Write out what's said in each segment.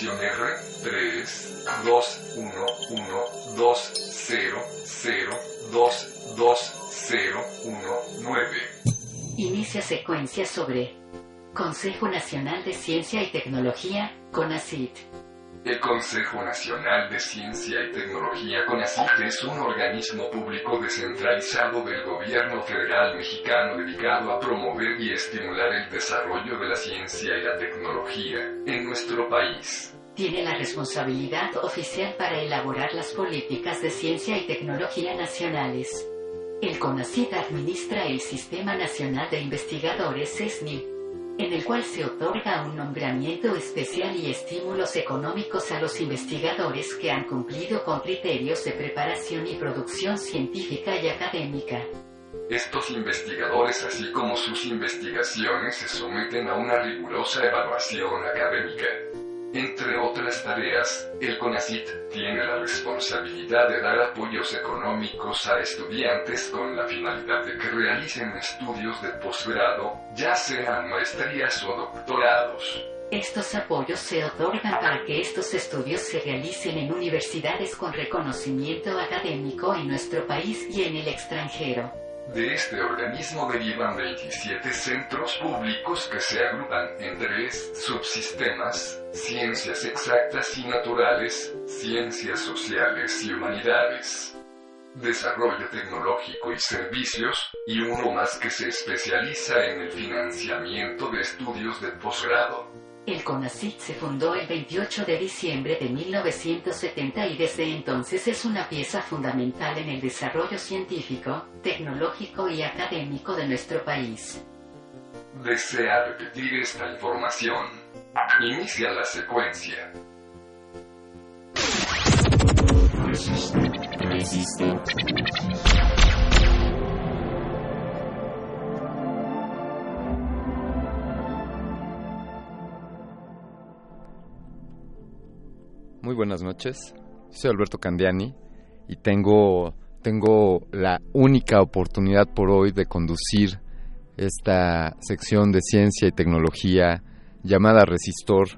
de emisión R 3 2 1 1 2 0 0 2 2 0 1 9. Inicia secuencia sobre Consejo Nacional de Ciencia y Tecnología, CONACYT. El Consejo Nacional de Ciencia y Tecnología CONACYT es un organismo público descentralizado del gobierno federal mexicano dedicado a promover y estimular el desarrollo de la ciencia y la tecnología en nuestro país. Tiene la responsabilidad oficial para elaborar las políticas de ciencia y tecnología nacionales. El CONACYT administra el Sistema Nacional de Investigadores SESNI, en el cual se otorga un nombramiento especial y estímulos económicos a los investigadores que han cumplido con criterios de preparación y producción científica y académica. Estos investigadores, así como sus investigaciones, se someten a una rigurosa evaluación académica. Entre otras tareas, el CONACYT tiene la responsabilidad de dar apoyos económicos a estudiantes con la finalidad de que realicen estudios de posgrado, ya sean maestrías o doctorados. Estos apoyos se otorgan para que estos estudios se realicen en universidades con reconocimiento académico en nuestro país y en el extranjero. De este organismo derivan 27 centros públicos que se agrupan en tres subsistemas, ciencias exactas y naturales, ciencias sociales y humanidades, desarrollo tecnológico y servicios, y uno más que se especializa en el financiamiento de estudios de posgrado. El CONACYT se fundó el 28 de diciembre de 1970 y desde entonces es una pieza fundamental en el desarrollo científico, tecnológico y académico de nuestro país. ¿Desea repetir esta información? Inicia la secuencia. Muy buenas noches. Soy Alberto Candiani y tengo, tengo la única oportunidad por hoy de conducir esta sección de ciencia y tecnología llamada Resistor,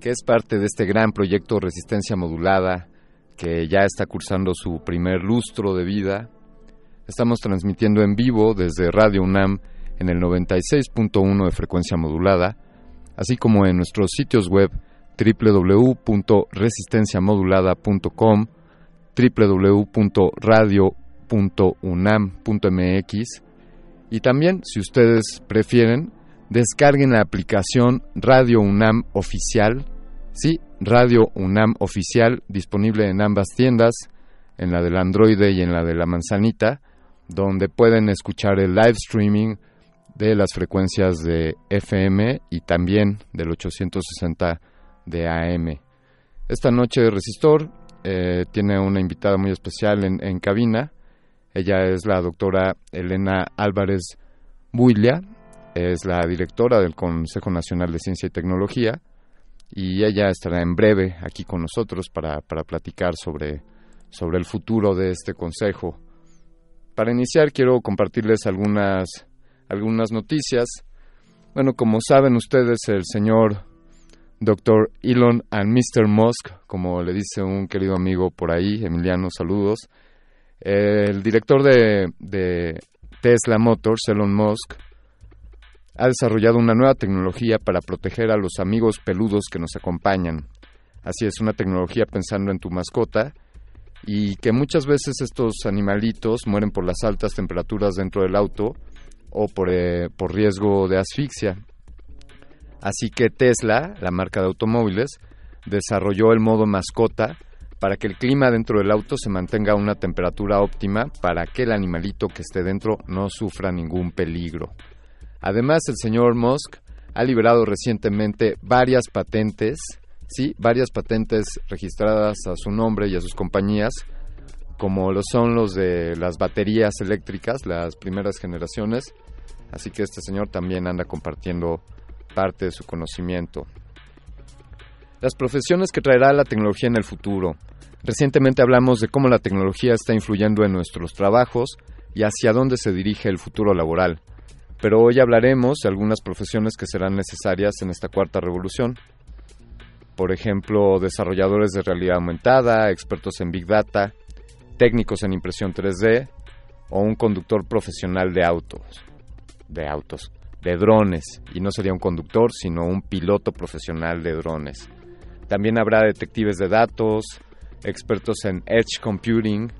que es parte de este gran proyecto Resistencia Modulada que ya está cursando su primer lustro de vida. Estamos transmitiendo en vivo desde Radio UNAM en el 96.1 de frecuencia modulada, así como en nuestros sitios web www.resistenciamodulada.com, www.radio.unam.mx y también, si ustedes prefieren, descarguen la aplicación Radio UNAM Oficial, sí, Radio UNAM Oficial, disponible en ambas tiendas, en la del Android y en la de la Manzanita, donde pueden escuchar el live streaming de las frecuencias de FM y también del 860 de AM. Esta noche Resistor eh, tiene una invitada muy especial en, en, cabina. Ella es la doctora Elena Álvarez Builla, es la directora del Consejo Nacional de Ciencia y Tecnología y ella estará en breve aquí con nosotros para, para platicar sobre, sobre el futuro de este consejo. Para iniciar quiero compartirles algunas, algunas noticias. Bueno, como saben ustedes, el señor Dr. Elon and Mr. Musk, como le dice un querido amigo por ahí, Emiliano, saludos. El director de, de Tesla Motors, Elon Musk, ha desarrollado una nueva tecnología para proteger a los amigos peludos que nos acompañan. Así es, una tecnología pensando en tu mascota y que muchas veces estos animalitos mueren por las altas temperaturas dentro del auto o por, eh, por riesgo de asfixia. Así que Tesla, la marca de automóviles, desarrolló el modo mascota para que el clima dentro del auto se mantenga a una temperatura óptima para que el animalito que esté dentro no sufra ningún peligro. Además, el señor Musk ha liberado recientemente varias patentes, sí, varias patentes registradas a su nombre y a sus compañías, como lo son los de las baterías eléctricas, las primeras generaciones. Así que este señor también anda compartiendo parte de su conocimiento. Las profesiones que traerá la tecnología en el futuro. Recientemente hablamos de cómo la tecnología está influyendo en nuestros trabajos y hacia dónde se dirige el futuro laboral. Pero hoy hablaremos de algunas profesiones que serán necesarias en esta cuarta revolución. Por ejemplo, desarrolladores de realidad aumentada, expertos en Big Data, técnicos en impresión 3D o un conductor profesional de autos. De autos de drones, y no sería un conductor, sino un piloto profesional de drones. También habrá detectives de datos, expertos en Edge Computing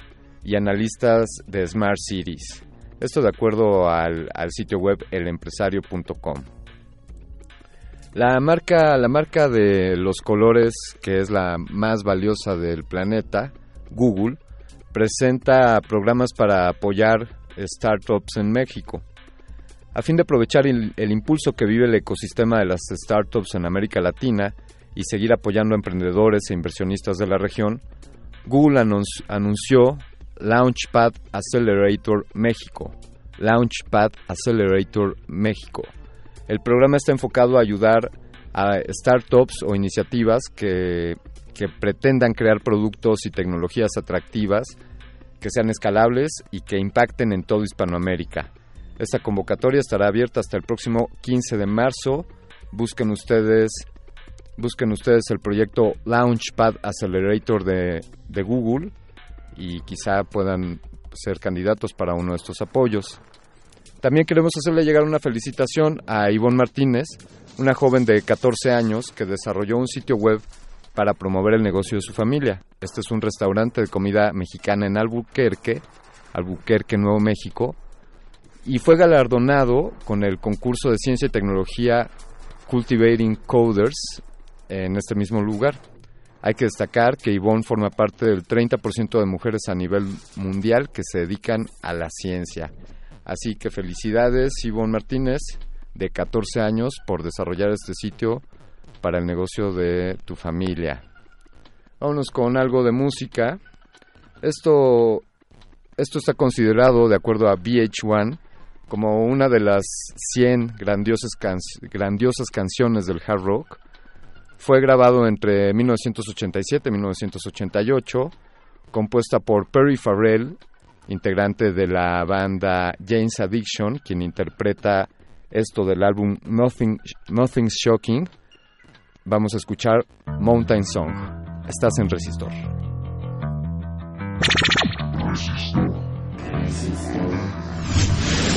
y analistas de Smart Cities. Esto de acuerdo al, sitio web elempresario.com. La marca, la marca de los colores, que es la más valiosa del planeta, Google, presenta programas para apoyar startups en México. A fin de aprovechar el, impulso que vive el ecosistema de las startups en América Latina y seguir apoyando a emprendedores e inversionistas de la región, Google anunció Launchpad Accelerator México. Launchpad Accelerator México. El programa está enfocado a ayudar a startups o iniciativas que, que pretendan crear productos y tecnologías atractivas que sean escalables y que impacten en todo Hispanoamérica. Esta convocatoria estará abierta hasta el próximo 15 de marzo. Busquen ustedes, busquen ustedes el proyecto Launchpad Accelerator de, Google y quizá puedan ser candidatos para uno de estos apoyos. También queremos hacerle llegar una felicitación a Ivonne Martínez, una joven de 14 años que desarrolló un sitio web para promover el negocio de su familia. Este es un restaurante de comida mexicana en Albuquerque, Albuquerque, Nuevo México, y fue galardonado con el concurso de ciencia y tecnología Cultivating Coders en este mismo lugar. Hay que destacar que Ivonne forma parte del 30% de mujeres a nivel mundial que se dedican a la ciencia. Así que felicidades Ivonne Martínez, de 14 años, por desarrollar este sitio para el negocio de tu familia. Vámonos con algo de música. Esto, esto está considerado, de acuerdo a VH1, como una de las 100 grandiosas, canciones del hard rock. Fue grabado entre 1987 y 1988, compuesta por Perry Farrell, integrante de la banda James Addiction, quien interpreta esto del álbum Nothing, Nothing's Shocking. Vamos a escuchar Mountain Song. Estás en Resistor. Has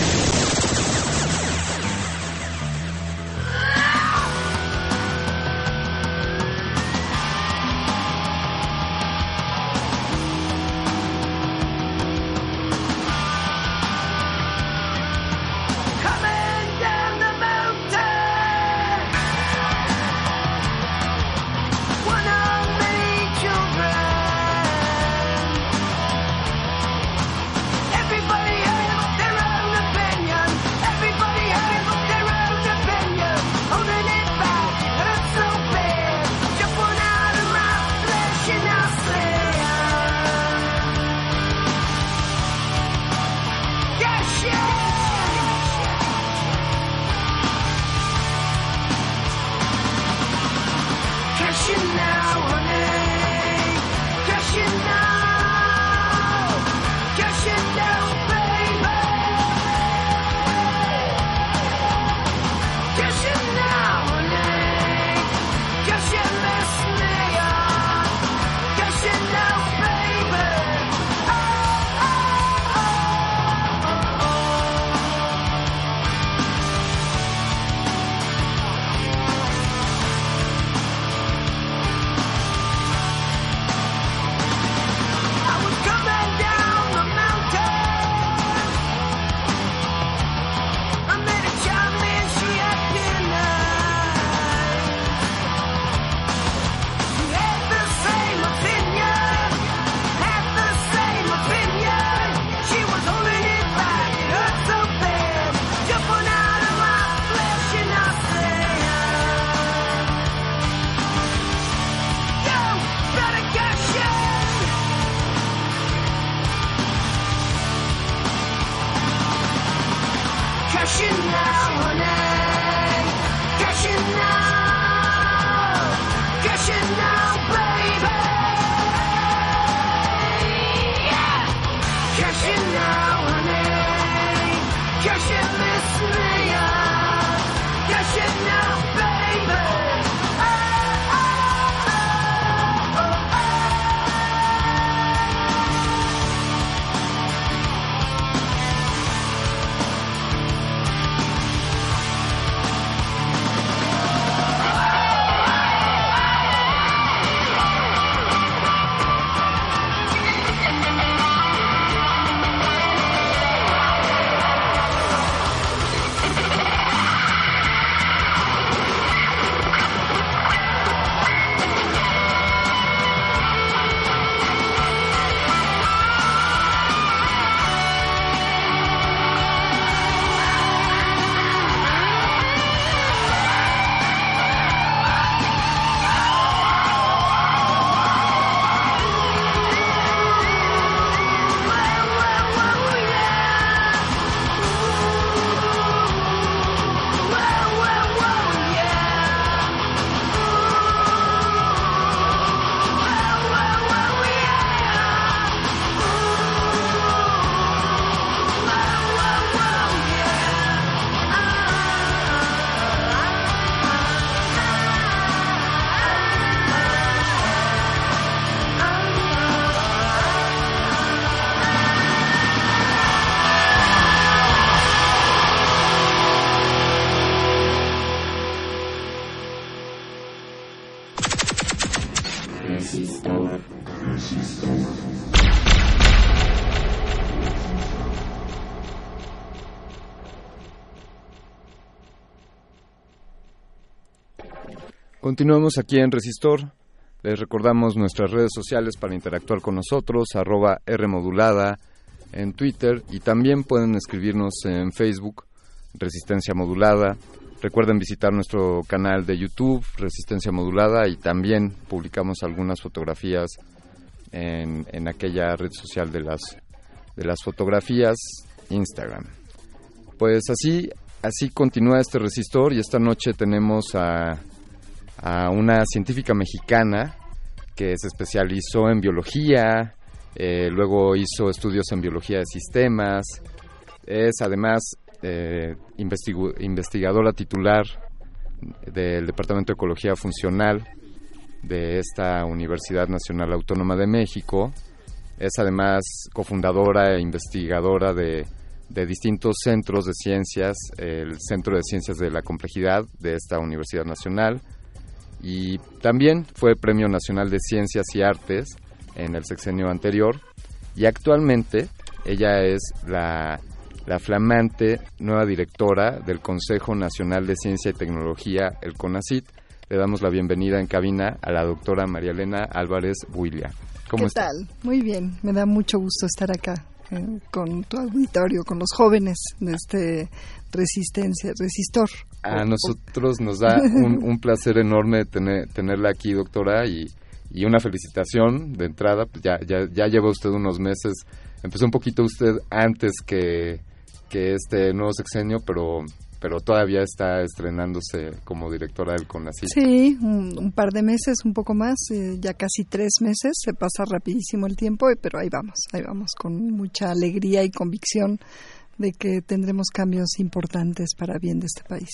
Continuamos aquí en Resistor. Les recordamos nuestras redes sociales para interactuar con nosotros, arroba Rmodulada en Twitter y también pueden escribirnos en Facebook, Resistencia Modulada. Recuerden visitar nuestro canal de YouTube, Resistencia Modulada, y también publicamos algunas fotografías en, en aquella red social de las, de las fotografías, Instagram. Pues así, así continúa este resistor y esta noche tenemos a a una científica mexicana que se especializó en biología, eh, luego hizo estudios en biología de sistemas, es además eh, investigadora titular del Departamento de Ecología Funcional de esta Universidad Nacional Autónoma de México, es además cofundadora e investigadora de, de distintos centros de ciencias, el Centro de Ciencias de la Complejidad de esta Universidad Nacional, y también fue Premio Nacional de Ciencias y Artes en el sexenio anterior y actualmente ella es la, la flamante nueva directora del Consejo Nacional de Ciencia y Tecnología, el CONACIT. Le damos la bienvenida en cabina a la doctora María Elena Álvarez Builia. ¿Cómo ¿Qué tal? Muy bien, me da mucho gusto estar acá eh, con tu auditorio, con los jóvenes de este resistencia, resistor. A nosotros nos da un, placer enorme tener, tenerla aquí, doctora, y, y una felicitación de entrada. Pues ya, ya, ya lleva usted unos meses, empezó un poquito usted antes que, que este nuevo sexenio, pero pero todavía está estrenándose como directora del CONACYT. Sí, un, par de meses, un poco más, eh, ya casi tres meses, se pasa rapidísimo el tiempo, pero ahí vamos, ahí vamos, con mucha alegría y convicción de que tendremos cambios importantes para bien de este país.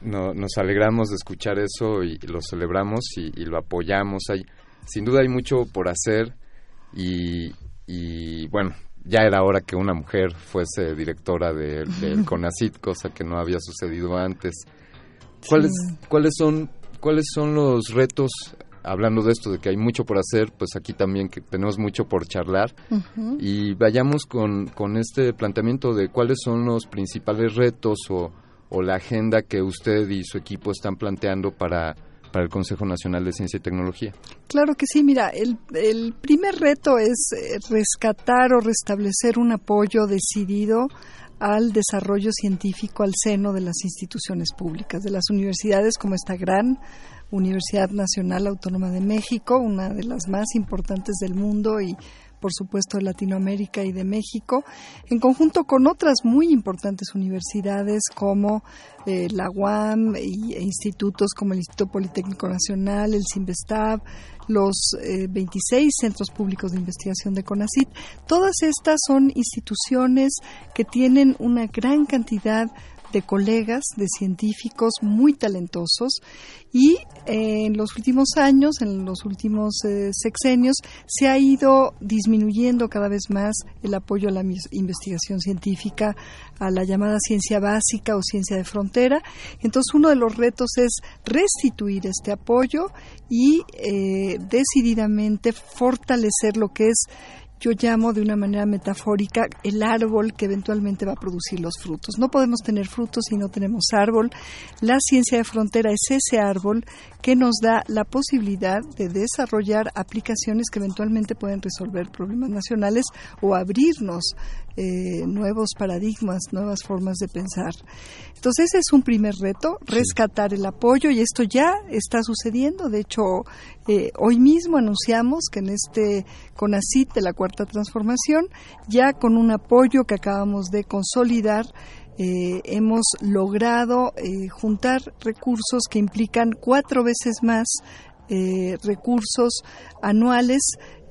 No, nos alegramos de escuchar eso y, lo celebramos y, lo apoyamos. Hay, sin duda hay mucho por hacer y, y bueno, ya era hora que una mujer fuese directora del de CONACIT, cosa que no había sucedido antes. ¿Cuáles, ¿cuáles, son, ¿Cuáles son los retos hablando de esto, de que hay mucho por hacer, pues aquí también que tenemos mucho por charlar y vayamos con, con este planteamiento de cuáles son los principales retos o, o la agenda que usted y su equipo están planteando para, para el Consejo Nacional de Ciencia y Tecnología. Claro que sí, mira, el, el primer reto es eh, rescatar o restablecer un apoyo decidido al desarrollo científico al seno de las instituciones públicas, de las universidades como esta gran Universidad Nacional Autónoma de México, una de las más importantes del mundo y por supuesto de Latinoamérica y de México, en conjunto con otras muy importantes universidades como eh, la UAM e institutos como el Instituto Politécnico Nacional, el CIMBESTAB, los 26 eh, centros públicos de investigación de CONACIT. Todas estas son instituciones que tienen una gran cantidad de colegas, de científicos muy talentosos y eh, en los últimos años, en los últimos eh, sexenios, se ha ido disminuyendo cada vez más el apoyo a la investigación científica, a la llamada ciencia básica o ciencia de frontera. Entonces, uno de los retos es restituir este apoyo y eh, decididamente fortalecer lo que es yo llamo de una manera metafórica el árbol que eventualmente va a producir los frutos. No podemos tener frutos si no tenemos árbol. La ciencia de frontera es ese árbol que nos da la posibilidad de desarrollar aplicaciones que eventualmente pueden resolver problemas nacionales o abrirnos eh, nuevos paradigmas, nuevas formas de pensar. Entonces ese es un primer reto, rescatar el apoyo y esto ya está sucediendo. De hecho, eh, hoy mismo anunciamos que en este CONACIT de la Cuarta Transformación, ya con un apoyo que acabamos de consolidar, eh, hemos logrado eh, juntar recursos que implican cuatro veces más eh, recursos anuales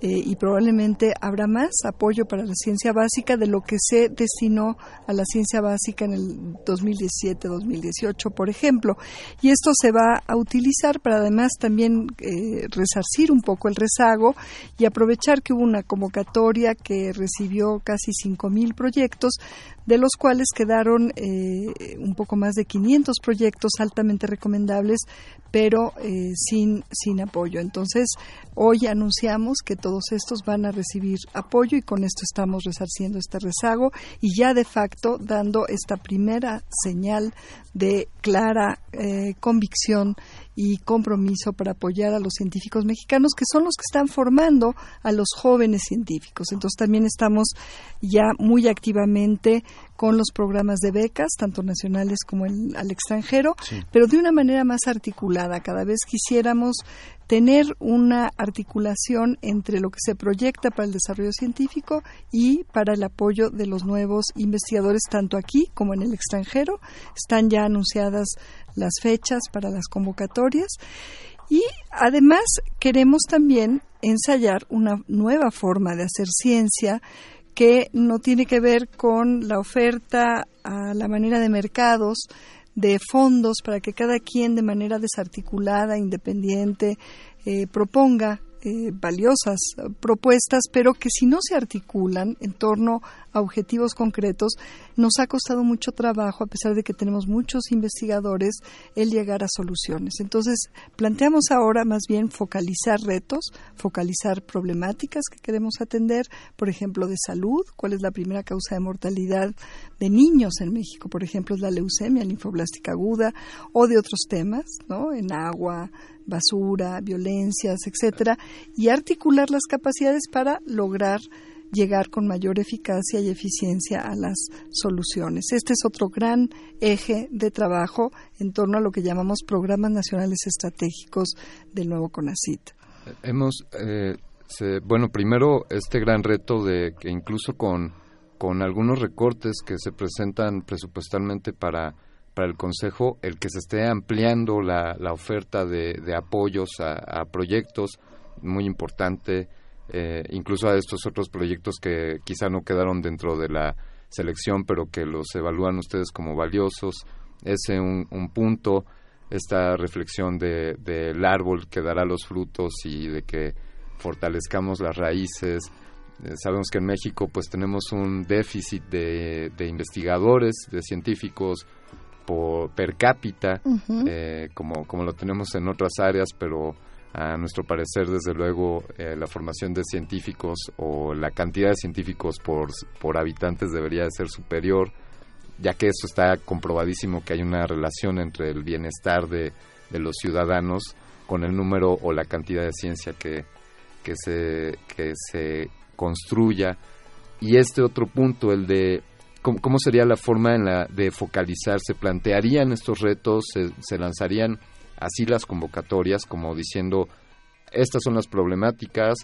y probablemente habrá más apoyo para la ciencia básica de lo que se destinó a la ciencia básica en el 2017-2018, por ejemplo. Y esto se va a utilizar para además también eh, resarcir un poco el rezago y aprovechar que hubo una convocatoria que recibió casi 5.000 proyectos, de los cuales quedaron eh, un poco más de 500 proyectos altamente recomendables, pero eh, sin, sin apoyo. Entonces, hoy anunciamos que todos estos van a recibir apoyo y con esto estamos resarciendo este rezago y ya de facto dando esta primera señal de clara eh, convicción y compromiso para apoyar a los científicos mexicanos, que son los que están formando a los jóvenes científicos. Entonces también estamos ya muy activamente con los programas de becas, tanto nacionales como el, al extranjero, pero de una manera más articulada. Cada vez quisiéramos tener una articulación entre lo que se proyecta para el desarrollo científico y para el apoyo de los nuevos investigadores, tanto aquí como en el extranjero. Están ya anunciadas las fechas para las convocatorias y además queremos también ensayar una nueva forma de hacer ciencia que no tiene que ver con la oferta a la manera de mercados de fondos para que cada quien de manera desarticulada, independiente, eh, proponga eh, valiosas propuestas, pero que si no se articulan en torno a objetivos concretos, nos ha costado mucho trabajo, a pesar de que tenemos muchos investigadores, el llegar a soluciones. Entonces, planteamos ahora más bien focalizar retos, focalizar problemáticas que queremos atender, por ejemplo, de salud, cuál es la primera causa de mortalidad de niños en México, por ejemplo, es la leucemia linfoblástica aguda, o de otros temas, ¿no? En agua, basura, violencias, etcétera, y articular las capacidades para lograr llegar con mayor eficacia y eficiencia a las soluciones. Este es otro gran eje de trabajo en torno a lo que llamamos programas nacionales estratégicos del nuevo CONACIT. Hemos, eh, bueno, primero este gran reto de que incluso con, con algunos recortes que se presentan presupuestalmente para para el Consejo el que se esté ampliando la, la oferta de, de apoyos a, proyectos muy importante, eh, incluso a estos otros proyectos que quizá no quedaron dentro de la selección, pero que los evalúan ustedes como valiosos. Ese un, un punto, esta reflexión del de, árbol que dará los frutos y de que fortalezcamos las raíces. Eh, sabemos que en México pues tenemos un déficit de, de investigadores, de científicos por, per cápita, eh, como, como lo tenemos en otras áreas, pero a nuestro parecer, desde luego, eh, la formación de científicos o la cantidad de científicos por, por habitantes debería de ser superior, ya que eso está comprobadísimo que hay una relación entre el bienestar de, de los ciudadanos con el número o la cantidad de ciencia que, que, se, que se construya. Y este otro punto, el de ¿Cómo, sería la forma en la de focalizar? ¿Se plantearían estos retos? ¿Se, lanzarían así las convocatorias como diciendo estas son las problemáticas,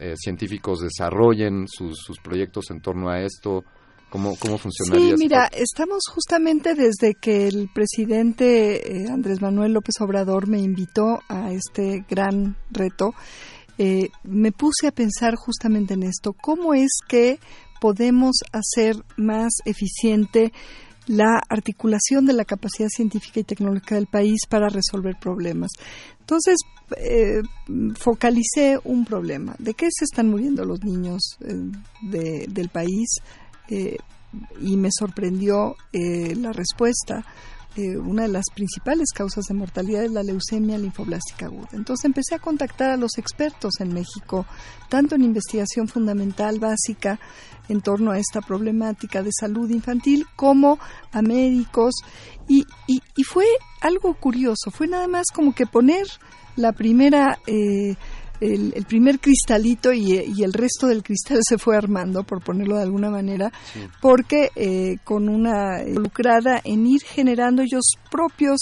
eh, científicos desarrollen sus, proyectos en torno a esto? ¿Cómo, cómo funcionaría? Sí, mira, estamos justamente desde que el presidente eh, Andrés Manuel López Obrador me invitó a este gran reto, eh, me puse a pensar justamente en esto. ¿Cómo es que podemos hacer más eficiente la articulación de la capacidad científica y tecnológica del país para resolver problemas. Entonces, eh, focalicé un problema. ¿De qué se están muriendo los niños eh, del país? Eh, y me sorprendió la respuesta una de las principales causas de mortalidad es la leucemia linfoblástica aguda. Entonces empecé a contactar a los expertos en México, tanto en investigación fundamental básica en torno a esta problemática de salud infantil, como a médicos. Y, y, fue algo curioso, fue nada más como que poner la primera... Eh, el, primer cristalito y, el resto del cristal se fue armando, por ponerlo de alguna manera, porque eh, con una involucrada en ir generando ellos propios,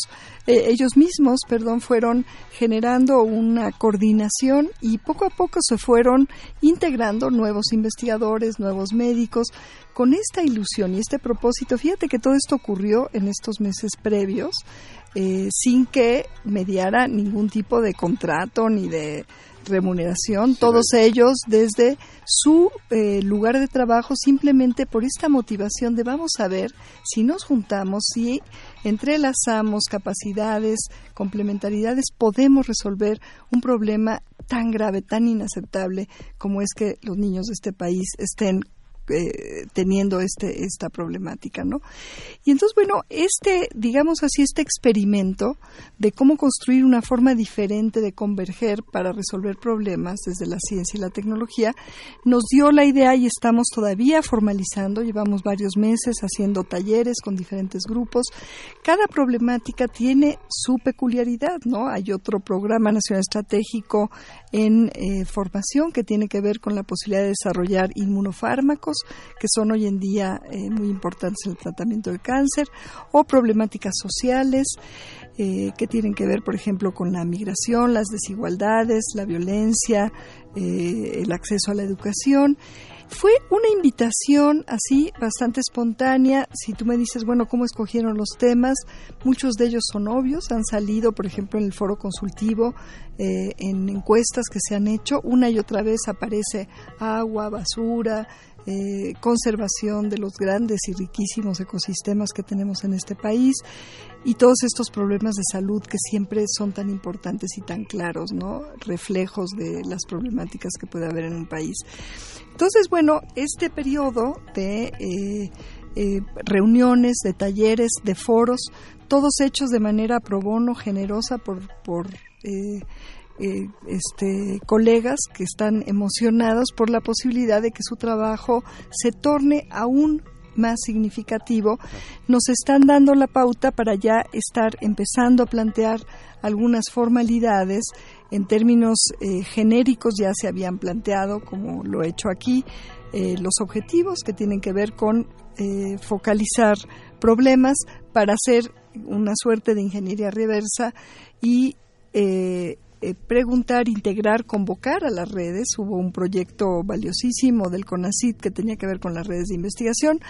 eh, ellos mismos, perdón, fueron generando una coordinación y poco a poco se fueron integrando nuevos investigadores, nuevos médicos, con esta ilusión y este propósito. Fíjate que todo esto ocurrió en estos meses previos. Eh, sin que mediara ningún tipo de contrato ni de remuneración, todos ellos desde su eh, lugar de trabajo simplemente por esta motivación de vamos a ver si nos juntamos, si entrelazamos capacidades, complementariedades, podemos resolver un problema tan grave, tan inaceptable como es que los niños de este país estén eh, teniendo este esta problemática, ¿no? Y entonces, bueno, este, digamos así, este experimento de cómo construir una forma diferente de converger para resolver problemas desde la ciencia y la tecnología, nos dio la idea y estamos todavía formalizando, llevamos varios meses haciendo talleres con diferentes grupos. Cada problemática tiene su peculiaridad, ¿no? Hay otro programa nacional estratégico en eh, formación que tiene que ver con la posibilidad de desarrollar inmunofármacos que son hoy en día eh, muy importantes en el tratamiento del cáncer, o problemáticas sociales eh, que tienen que ver, por ejemplo, con la migración, las desigualdades, la violencia, eh, el acceso a la educación. Fue una invitación así bastante espontánea. Si tú me dices, bueno, ¿cómo escogieron los temas? Muchos de ellos son obvios, han salido, por ejemplo, en el foro consultivo, en encuestas que se han hecho. Una y otra vez aparece agua, basura, eh, conservación de los grandes y riquísimos ecosistemas que tenemos en este país y todos estos problemas de salud que siempre son tan importantes y tan claros, ¿no? Reflejos de las problemáticas que puede haber en un país. Entonces, bueno, este periodo de eh, eh, reuniones, de talleres, de foros, todos hechos de manera pro bono, generosa por, por eh, este, colegas que están emocionados por la posibilidad de que su trabajo se torne aún más significativo, nos están dando la pauta para ya estar empezando a plantear algunas formalidades en términos eh, genéricos ya se habían planteado, como lo he hecho aquí, eh, los objetivos que tienen que ver con focalizar problemas para hacer una suerte de ingeniería reversa y eh, preguntar, integrar, convocar a las redes. Hubo un proyecto valiosísimo del CONACIT que tenía que ver con las redes de investigación.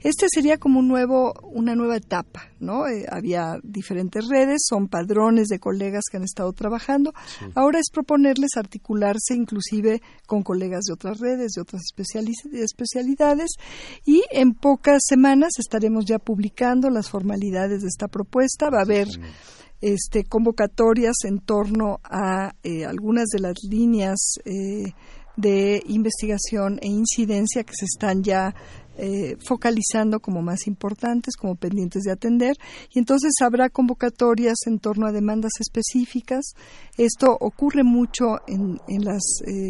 Este sería como un nuevo, una nueva etapa, ¿no? Eh, había diferentes redes, son padrones de colegas que han estado trabajando. Ahora es proponerles articularse inclusive con colegas de otras redes, de otras especialidades y en pocas semanas estaremos ya publicando las formalidades de esta propuesta. Va a haber este, convocatorias en torno a eh, algunas de las líneas eh, de investigación e incidencia que se están ya eh, focalizando como más importantes, como pendientes de atender, y entonces habrá convocatorias en torno a demandas específicas. Esto ocurre mucho en, en las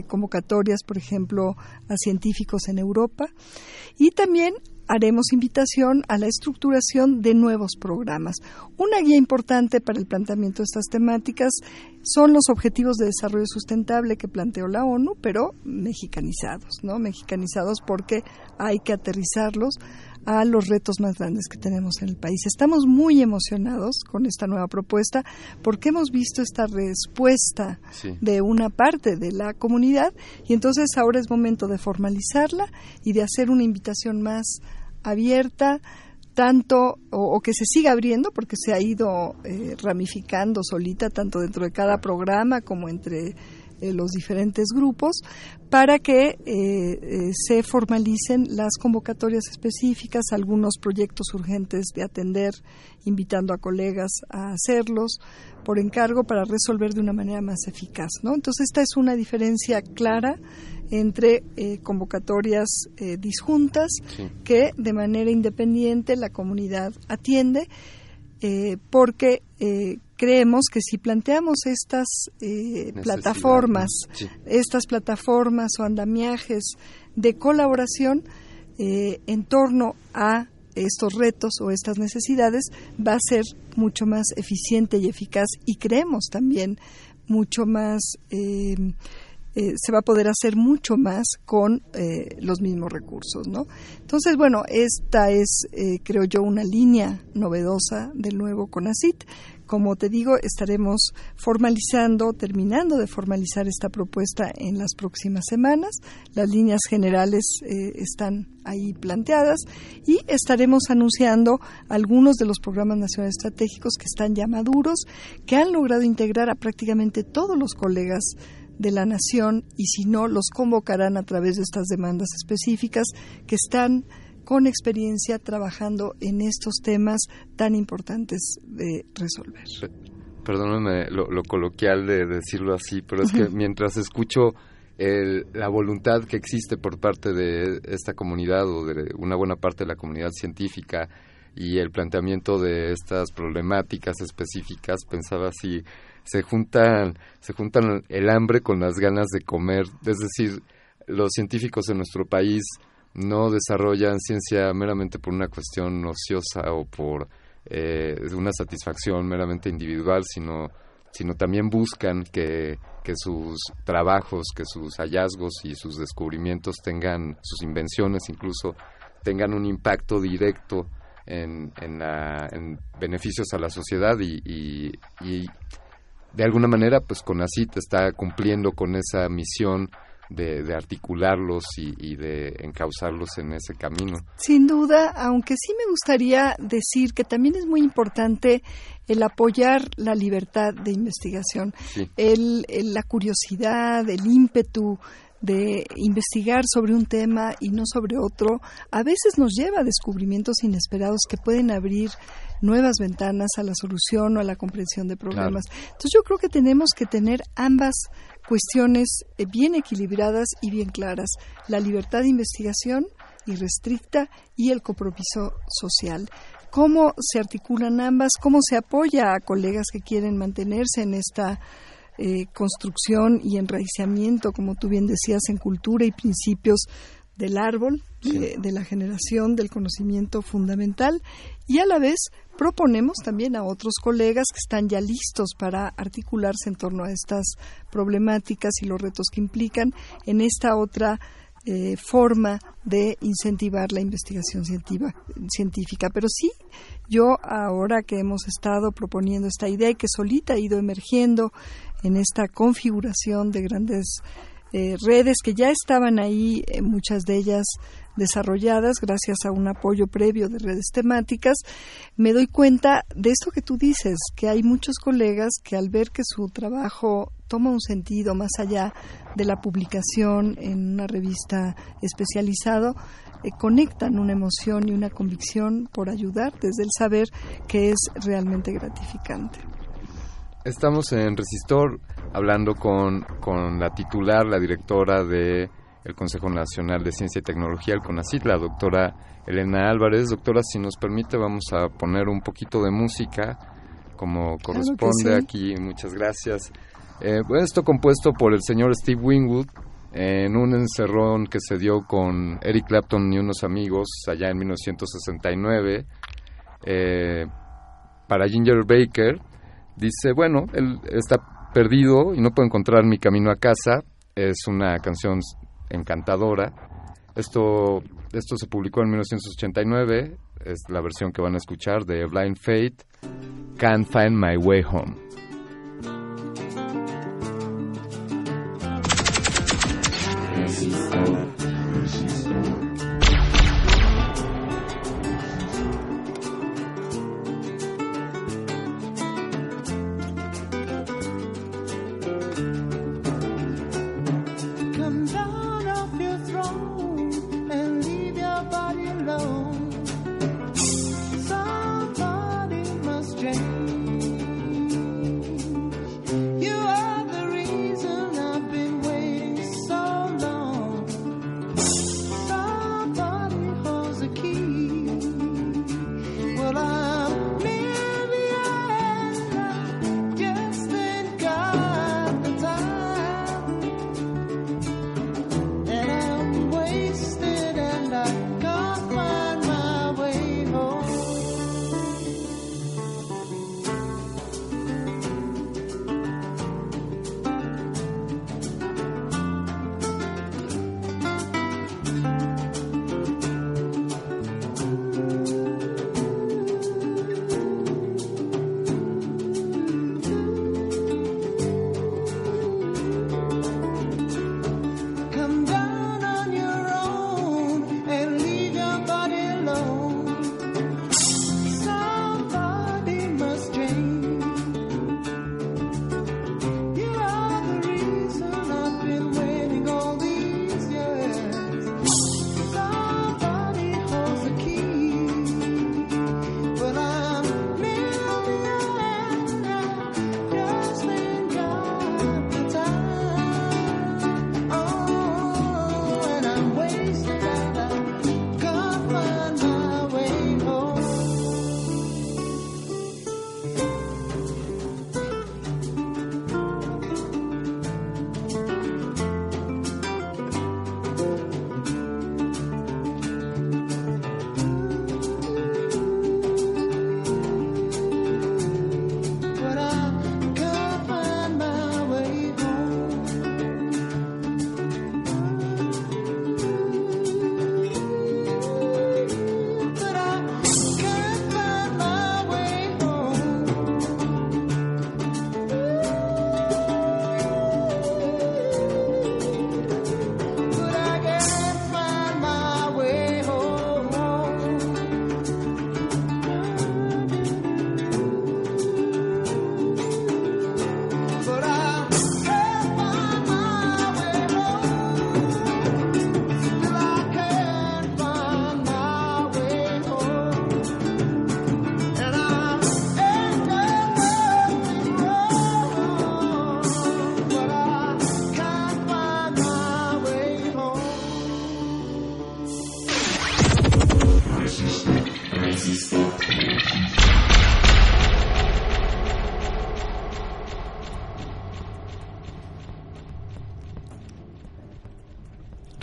convocatorias, por ejemplo, a científicos en Europa, y también haremos invitación a la estructuración de nuevos programas. Una guía importante para el planteamiento de estas temáticas son los objetivos de desarrollo sustentable que planteó la ONU, pero mexicanizados, ¿no? Mexicanizados porque hay que aterrizarlos a los retos más grandes que tenemos en el país. Estamos muy emocionados con esta nueva propuesta porque hemos visto esta respuesta de una parte de la comunidad y entonces ahora es momento de formalizarla y de hacer una invitación más abierta tanto o, que se siga abriendo porque se ha ido eh, ramificando solita tanto dentro de cada programa como entre eh, los diferentes grupos para que eh, eh, se formalicen las convocatorias específicas, algunos proyectos urgentes de atender, invitando a colegas a hacerlos por encargo para resolver de una manera más eficaz. ¿no? Entonces, esta es una diferencia clara entre convocatorias disjuntas que de manera independiente la comunidad atiende porque creemos que si planteamos estas eh, plataformas, estas plataformas o andamiajes de colaboración eh, en torno a estos retos o estas necesidades, va a ser mucho más eficiente y eficaz y creemos también mucho más eh, se va a poder hacer mucho más con los mismos recursos, ¿no? Entonces, bueno, esta es, creo yo, una línea novedosa del nuevo CONACIT como te digo, estaremos formalizando, terminando de formalizar esta propuesta en las próximas semanas. Las líneas generales eh, están ahí planteadas y estaremos anunciando algunos de los programas nacionales estratégicos que están ya maduros, que han logrado integrar a prácticamente todos los colegas de la nación y si no, los convocarán a través de estas demandas específicas que están con experiencia trabajando en estos temas tan importantes de resolver. Perdóname lo, coloquial de decirlo así, pero es que mientras escucho la voluntad que existe por parte de esta comunidad o de una buena parte de la comunidad científica y el planteamiento de estas problemáticas específicas, pensaba si se juntan, se juntan el hambre con las ganas de comer, es decir, los científicos en nuestro país no desarrollan ciencia meramente por una cuestión ociosa o por eh, una satisfacción meramente individual, sino, sino también buscan que, que sus trabajos, que sus hallazgos y sus descubrimientos tengan, sus invenciones incluso, tengan un impacto directo en, en, en beneficios a la sociedad y, de alguna manera pues CONACIT está cumpliendo con esa misión de, articularlos y, de encauzarlos en ese camino. Sin duda, aunque sí me gustaría decir que también es muy importante el apoyar la libertad de investigación, el, la curiosidad, el ímpetu de investigar sobre un tema y no sobre otro, a veces nos lleva a descubrimientos inesperados que pueden abrir nuevas ventanas a la solución o a la comprensión de problemas. Entonces yo creo que tenemos que tener ambas cuestiones eh, bien equilibradas y bien claras. La libertad de investigación irrestricta y el compromiso social. ¿Cómo se articulan ambas? ¿Cómo se apoya a colegas que quieren mantenerse en esta eh, construcción y enraizamiento, como tú bien decías, en cultura y principios del árbol, de, la generación del conocimiento fundamental y a la vez proponemos también a otros colegas que están ya listos para articularse en torno a estas problemáticas y los retos que implican en esta otra eh, forma de incentivar la investigación científica. Pero sí, yo ahora que hemos estado proponiendo esta idea y que solita ha ido emergiendo en esta configuración de grandes eh, redes que ya estaban ahí, eh, muchas de ellas desarrolladas gracias a un apoyo previo de redes temáticas, me doy cuenta de esto que tú dices, que hay muchos colegas que al ver que su trabajo toma un sentido más allá de la publicación en una revista especializado, eh, conectan una emoción y una convicción por ayudar desde el saber que es realmente gratificante. Estamos en Resistor hablando con, con la titular, la directora de el Consejo Nacional de Ciencia y Tecnología, el CONACYT, la doctora Elena Álvarez. Doctora, si nos permite, vamos a poner un poquito de música, como corresponde aquí. Muchas gracias. Eh, esto compuesto por el señor Steve Wingwood en un encerrón que se dio con Eric Clapton y unos amigos allá en 1969 eh, para Ginger Baker Dice, bueno, él está perdido y no puede encontrar mi camino a casa. Es una canción encantadora. Esto, esto se publicó en 1989, es la versión que van a escuchar de Blind Fate, Can't Find My Way Home.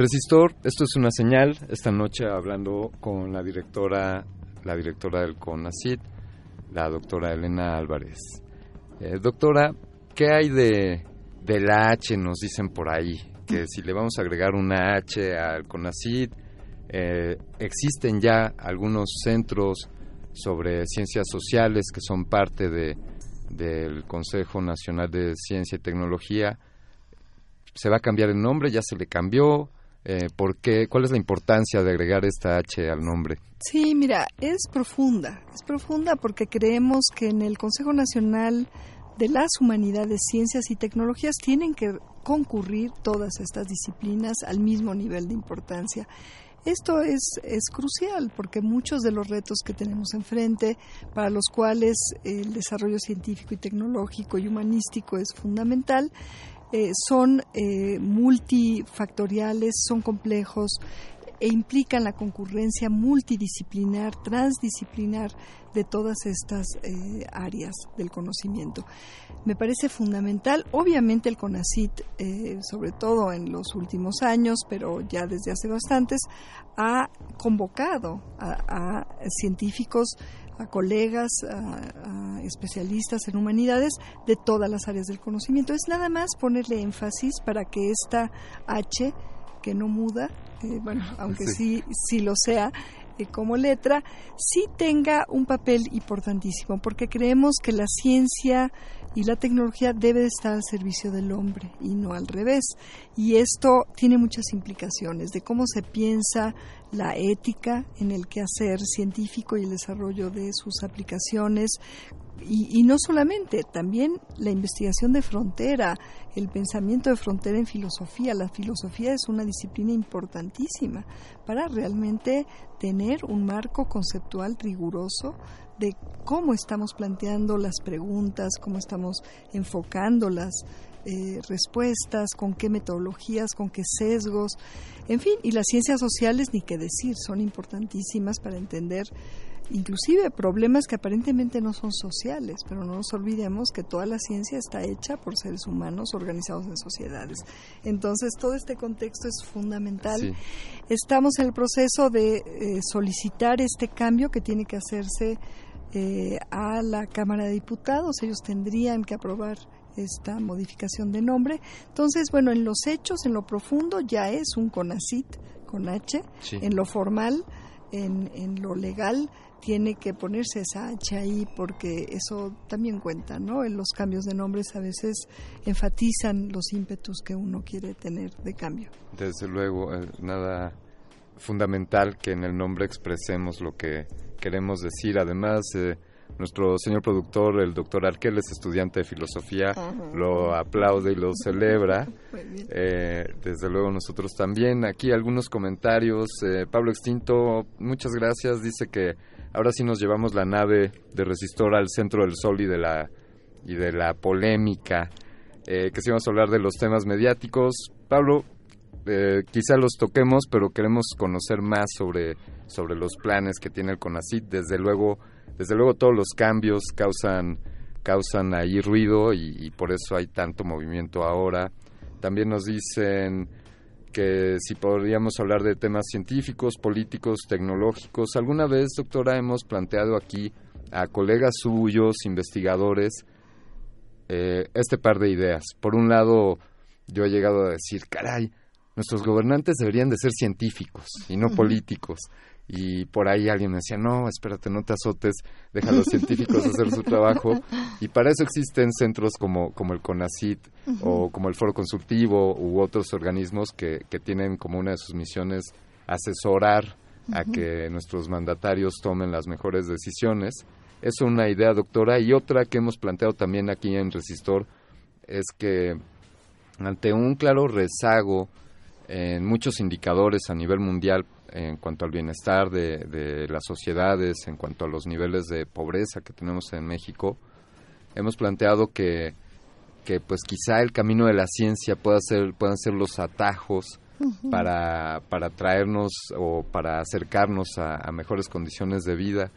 Resistor, esto es una señal. Esta noche hablando con la directora, la directora del CONACIT, la doctora Elena Álvarez. Eh, doctora, ¿qué hay de, de la H? Nos dicen por ahí que si le vamos a agregar una H al CONACIT, eh, existen ya algunos centros sobre ciencias sociales que son parte de, del Consejo Nacional de Ciencia y Tecnología. ¿Se va a cambiar el nombre? ¿Ya se le cambió? Eh, ¿por qué? ¿Cuál es la importancia de agregar esta H al nombre? Sí, mira, es profunda. Es profunda porque creemos que en el Consejo Nacional de las Humanidades, Ciencias y Tecnologías tienen que concurrir todas estas disciplinas al mismo nivel de importancia. Esto es, es crucial porque muchos de los retos que tenemos enfrente, para los cuales el desarrollo científico y tecnológico y humanístico es fundamental, eh, son eh, multifactoriales, son complejos e implican la concurrencia multidisciplinar, transdisciplinar de todas estas eh, áreas del conocimiento. Me parece fundamental, obviamente el CONACIT, sobre todo en los últimos años, pero ya desde hace bastantes, ha convocado a, científicos a colegas, a, especialistas en humanidades de todas las áreas del conocimiento. Es nada más ponerle énfasis para que esta H, que no muda, eh, bueno, aunque sí, sí lo sea, eh, como letra, sí tenga un papel importantísimo, porque creemos que la ciencia y la tecnología debe estar al servicio del hombre y no al revés. Y esto tiene muchas implicaciones de cómo se piensa la ética en el quehacer científico y el desarrollo de sus aplicaciones, y, no solamente, también la investigación de frontera, el pensamiento de frontera en filosofía. La filosofía es una disciplina importantísima para realmente tener un marco conceptual riguroso de cómo estamos planteando las preguntas, cómo estamos enfocando las eh, respuestas, con qué metodologías, con qué sesgos, en fin, y las ciencias sociales ni qué decir, son importantísimas para entender inclusive problemas que aparentemente no son sociales, pero no nos olvidemos que toda la ciencia está hecha por seres humanos organizados en sociedades. Entonces, todo este contexto es fundamental. Estamos en el proceso de eh, solicitar este cambio que tiene que hacerse eh, a la Cámara de Diputados. Ellos tendrían que aprobar esta modificación de nombre. Entonces, bueno, en los hechos, en lo profundo, ya es un CONACIT con H, en lo formal, en, en lo legal, tiene que ponerse esa H ahí porque eso también cuenta, ¿no? En los cambios de nombres a veces enfatizan los ímpetus que uno quiere tener de cambio. Desde luego, eh, nada fundamental que en el nombre expresemos lo que queremos decir. Además, eh, nuestro señor productor, el doctor Arquel, es estudiante de filosofía, lo aplaude y lo celebra. Eh, desde luego nosotros también. Aquí algunos comentarios. Pablo Extinto, muchas gracias. Dice que Ahora sí nos llevamos la nave de Resistor al centro del sol y de la, y de la polémica, eh, que si vamos a hablar de los temas mediáticos. Pablo, eh, quizá los toquemos, pero queremos conocer más sobre, sobre los planes que tiene el CONACIT. Desde luego, desde luego todos los cambios causan, causan ahí ruido y por eso hay tanto movimiento ahora. También nos dicen que si podríamos hablar de temas científicos, políticos, tecnológicos. Alguna vez, doctora, hemos planteado aquí a colegas suyos, investigadores, eh, este par de ideas. Por un lado, yo he llegado a decir, caray, nuestros gobernantes deberían de ser científicos y no políticos y por ahí alguien me decía, no, espérate, no te azotes, deja a los científicos hacer su trabajo. Y para eso existen centros como, como el CONACIT o como el Foro Consultivo u otros organismos que, que tienen como una de sus misiones asesorar a que nuestros mandatarios tomen las mejores decisiones. Es una idea, doctora. Y otra que hemos planteado también aquí en Resistor es que ante un claro rezago en muchos indicadores a nivel mundial en cuanto al bienestar de, las sociedades, en cuanto a los niveles de pobreza que tenemos en México, hemos planteado que, que pues quizá el camino de la ciencia pueda ser, puedan ser los atajos para, para traernos o para acercarnos a, mejores condiciones de vida,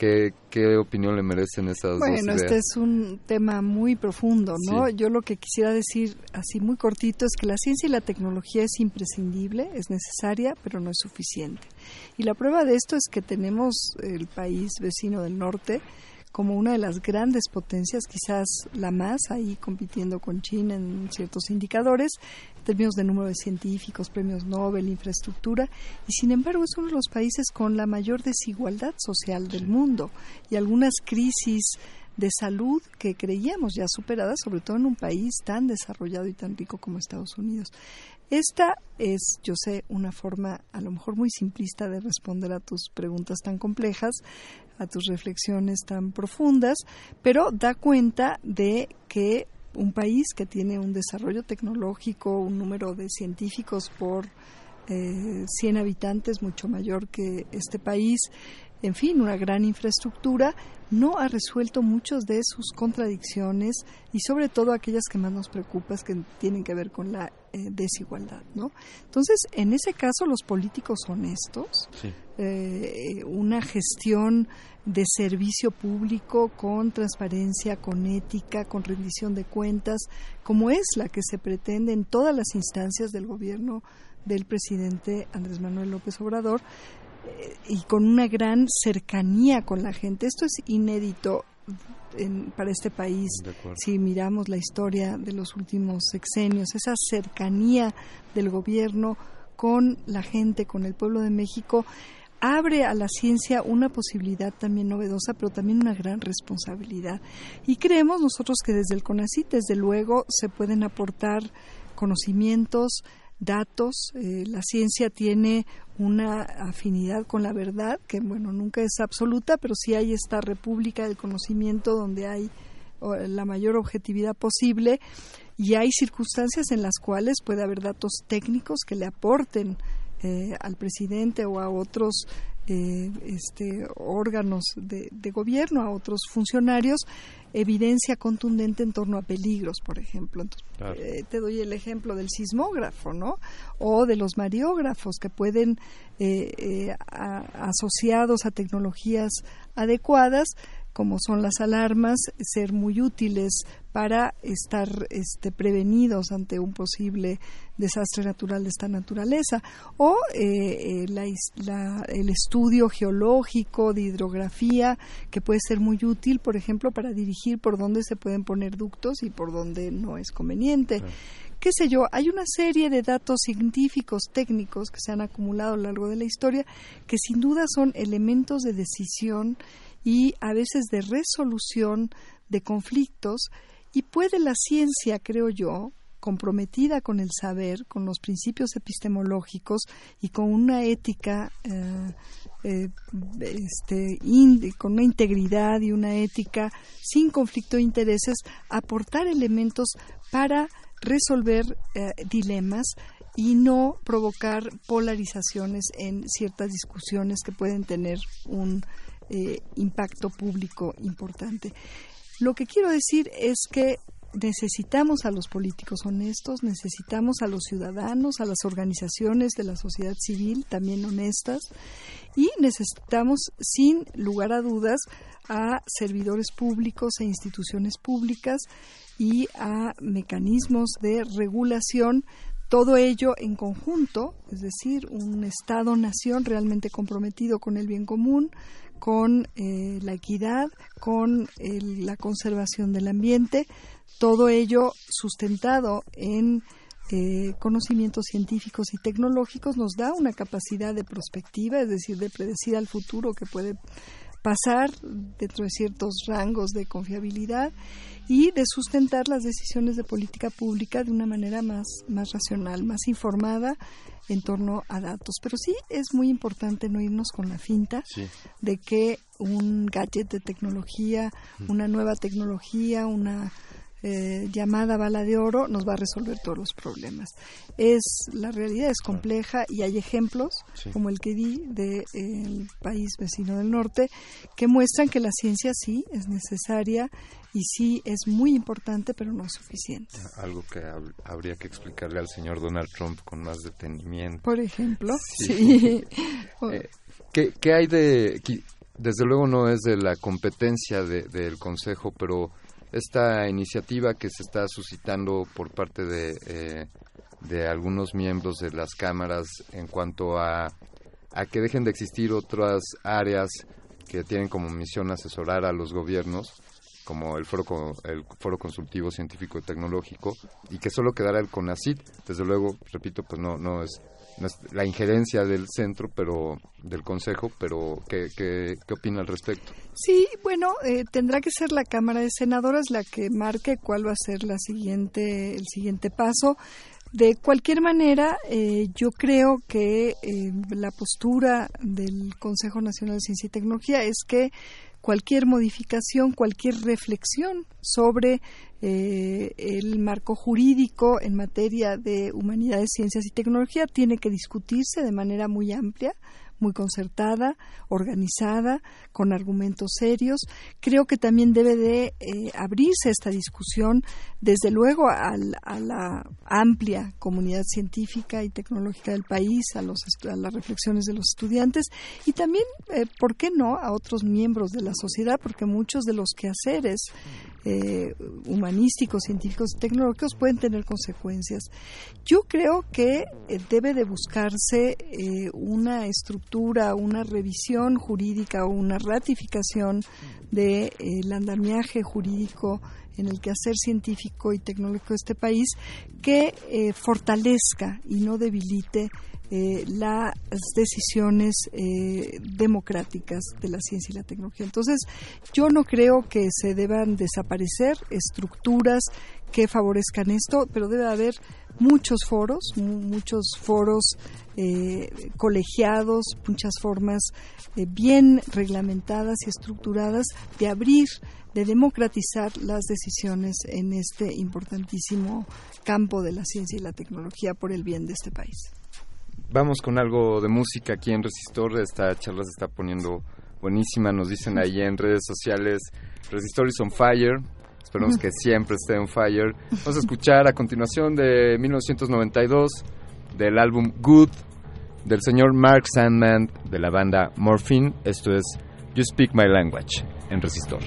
¿Qué, qué opinión le merecen esas bueno, dos ideas? este es un tema muy profundo, ¿no? Sí. Yo lo que quisiera decir así muy cortito es que la ciencia y la tecnología es imprescindible, es necesaria, pero no es suficiente. Y la prueba de esto es que tenemos el país vecino del norte como una de las grandes potencias, quizás la más, ahí compitiendo con China en ciertos indicadores, en términos de número de científicos, premios Nobel, infraestructura, y sin embargo es uno de los países con la mayor desigualdad social del mundo y algunas crisis de salud que creíamos ya superadas, sobre todo en un país tan desarrollado y tan rico como Estados Unidos. Esta es, yo sé, una forma a lo mejor muy simplista de responder a tus preguntas tan complejas, a tus reflexiones tan profundas, pero da cuenta de que un país que tiene un desarrollo tecnológico, un número de científicos por eh, 100 habitantes mucho mayor que este país, en fin, una gran infraestructura, no ha resuelto muchas de sus contradicciones y sobre todo aquellas que más nos preocupan, que tienen que ver con la eh, desigualdad, ¿no? Entonces, en ese caso, los políticos honestos, Sí. eh, una gestión de servicio público con transparencia, con ética, con rendición de cuentas, como es la que se pretende en todas las instancias del gobierno del presidente Andrés Manuel López Obrador eh, y con una gran cercanía con la gente. Esto es inédito en- para este país si miramos la historia de los últimos sexenios, esa cercanía del gobierno con la gente, con el pueblo de México, abre a la ciencia una posibilidad también novedosa, pero también una gran responsabilidad. Y creemos nosotros que desde el CONACYT, desde luego, se pueden aportar conocimientos, datos. eh, la ciencia tiene una afinidad con la verdad, que bueno, nunca es absoluta, pero sí hay esta república del conocimiento donde hay la mayor objetividad posible y hay circunstancias en las cuales puede haber datos técnicos que le aporten eh, al presidente o a otros eh, este, órganos de, de gobierno, a otros funcionarios, evidencia contundente en torno a peligros, por ejemplo. Entonces, Claro. eh, te doy el ejemplo del sismógrafo, ¿no? O de los mariógrafos que pueden, a- asociados a tecnologías adecuadas, como son las alarmas, ser muy útiles para estar este, prevenidos ante un posible desastre natural de esta naturaleza. O eh, eh, la el estudio geológico de hidrografía, que puede ser muy útil, por ejemplo, para dirigir por dónde se pueden poner ductos y por dónde no es conveniente. Qué sé yo, hay una serie de datos científicos, técnicos que se han acumulado a lo largo de la historia que sin duda son elementos de decisión y a veces de resolución de conflictos y puede la ciencia, creo yo, comprometida con el saber, con los principios epistemológicos y con una ética, eh, eh, este, con una integridad y una ética sin conflicto de intereses, aportar elementos para resolver eh, dilemas y no provocar polarizaciones en ciertas discusiones que pueden tener un impacto público importante. Lo que quiero decir es que necesitamos a los políticos honestos, necesitamos a los ciudadanos, a las organizaciones de la sociedad civil también honestas y necesitamos, sin lugar a dudas, a servidores públicos e instituciones públicas y a mecanismos de regulación todo ello en conjunto, es decir, un Estado-nación realmente comprometido con el bien común, con eh, la equidad, con el- la conservación del ambiente, todo ello sustentado en eh, conocimientos científicos y tecnológicos nos da una capacidad de prospectiva, es decir, de predecir al futuro que puede pasar dentro de ciertos rangos de confiabilidad y de sustentar las decisiones de política pública de una manera más, más racional, más informada en torno a datos. Pero sí es muy importante no irnos con la finta Sí. de que un gadget de tecnología, una nueva tecnología, una eh, llamada bala de oro nos va a resolver todos los problemas. Es la realidad es compleja y hay ejemplos Sí. como el que di del país vecino del norte que muestran que la ciencia sí es necesaria y sí es muy importante, pero no es suficiente. Algo que hab- habría que explicarle al señor Donald Trump con más detenimiento. Por ejemplo, Sí. sí. Eh, ¿qué, qué hay de...? desde luego no es de la competencia del Consejo, pero esta iniciativa que se está suscitando por parte de, eh, de algunos miembros de las cámaras en cuanto a, a que dejen de existir otras áreas que tienen como misión asesorar a los gobiernos, como el foro, el foro consultivo científico y tecnológico, y que solo quedará el CONACIT. Desde luego, repito, pues no, no es la injerencia del centro, pero del Consejo, pero ¿qué, qué, opina al respecto? Sí, bueno, eh, tendrá que ser la Cámara de Senadores la que marque cuál va a ser la siguiente, el siguiente paso. De cualquier manera, eh, yo creo que eh, la postura del Consejo Nacional de Ciencia y Tecnología es que cualquier modificación, cualquier reflexión sobre eh, el marco jurídico en materia de humanidades, ciencias y tecnología tiene que discutirse de manera muy amplia, muy concertada, organizada, con argumentos serios. Creo que también debe de eh, abrirse esta discusión, desde luego, a la amplia comunidad científica y tecnológica del país, a, los, a las reflexiones de los estudiantes y también, eh, ¿por qué no?, a otros miembros de la sociedad, porque muchos de los quehaceres eh, humanísticos, científicos tecnológicos pueden tener consecuencias. Yo creo que eh, debe de buscarse eh, una estructura, una revisión jurídica o una ratificación del de, andamiaje jurídico en el quehacer científico y tecnológico de este país que fortalezca y no debilite eh, las decisiones eh, democráticas de la ciencia y la tecnología. Entonces, yo no creo que se deban desaparecer estructuras que favorezcan esto, pero debe haber muchos foros, muchos foros eh, colegiados, muchas formas bien reglamentadas y estructuradas de abrir, de democratizar las decisiones en este importantísimo campo de la ciencia y la tecnología por el bien de este país vamos con algo de música aquí en Resistor. Esta charla se está poniendo buenísima. Nos dicen ahí en redes sociales Resistor is on fire. Esperemos que siempre esté on fire. Vamos a escuchar a continuación de 1992 del álbum Good del señor Mark Sandman de la banda Morphine. Esto es You Speak My Language en Resistor.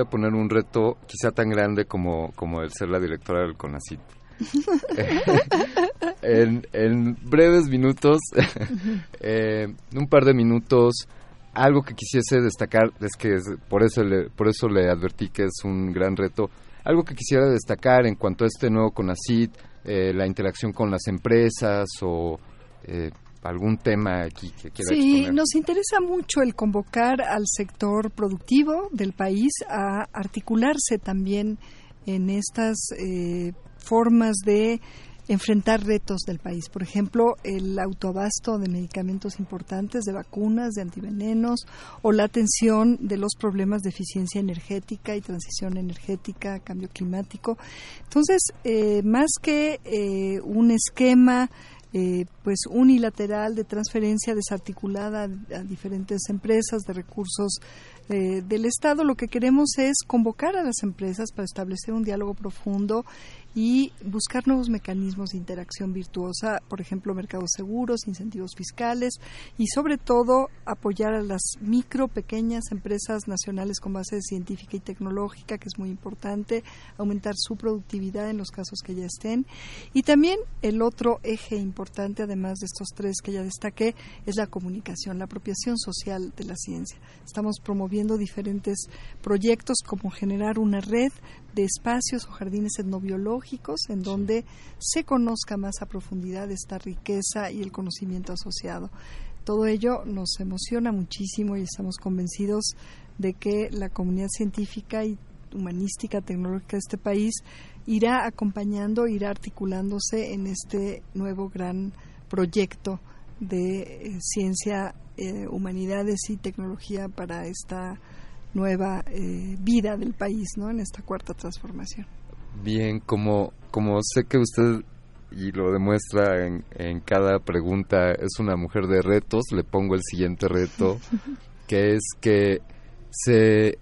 Voy a poner un reto quizá tan grande como, como el ser la directora del CONACIT. en, en, breves minutos, eh, un par de minutos, algo que quisiese destacar, es que por, eso le, por eso le advertí que es un gran reto, algo que quisiera destacar en cuanto a este nuevo CONACIT, eh, la interacción con las empresas o eh, algún tema aquí que quiera Sí, nos interesa mucho el convocar al sector productivo del país a articularse también en estas eh, formas de enfrentar retos del país. Por ejemplo, el autoabasto de medicamentos importantes, de vacunas, de antivenenos, o la atención de los problemas de eficiencia energética y transición energética, cambio climático. Entonces, eh, más que eh, un esquema eh, pues unilateral de transferencia desarticulada a diferentes empresas de recursos del Estado, lo que queremos es convocar a las empresas para establecer un diálogo profundo y buscar nuevos mecanismos de interacción virtuosa, por ejemplo, mercados seguros, incentivos fiscales y sobre todo apoyar a las micro, pequeñas empresas nacionales con base científica y tecnológica, que es muy importante, aumentar su productividad en los casos que ya estén. Y también el otro eje importante, además de estos tres que ya destaqué, es la comunicación, la apropiación social de la ciencia. Estamos promoviendo diferentes proyectos como generar una red de espacios o jardines etnobiológicos en donde se conozca más a profundidad esta riqueza y el conocimiento asociado. Todo ello nos emociona muchísimo y estamos convencidos de que la comunidad científica y humanística, tecnológica de este país irá acompañando, irá articulándose en este nuevo gran proyecto de eh, ciencia, eh, humanidades y tecnología para esta nueva eh, vida del país, ¿no? En esta cuarta transformación. Bien, como, como sé que usted y lo demuestra en, en cada pregunta, es una mujer de retos, le pongo el siguiente reto, que es que se,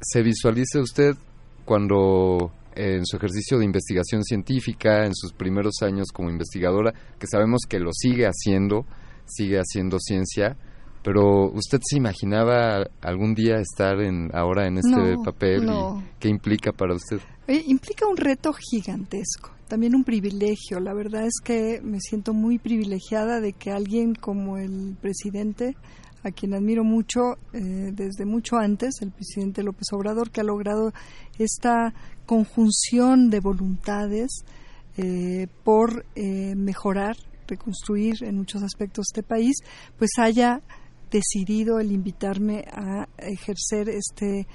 se visualice usted cuando en su ejercicio de investigación científica, en sus primeros años como investigadora, que sabemos que lo sigue haciendo, sigue haciendo ciencia, pero ¿usted se imaginaba algún día estar en ahora en este papel? Y ¿Qué implica para usted? Eh, implica un reto gigantesco, también un privilegio. La verdad es que me siento muy privilegiada de que alguien como el presidente, a quien admiro mucho eh, desde mucho antes, el presidente López Obrador, que ha logrado esta conjunción de voluntades eh, por mejorar reconstruir en muchos aspectos este país, pues haya decidido el invitarme a ejercer este,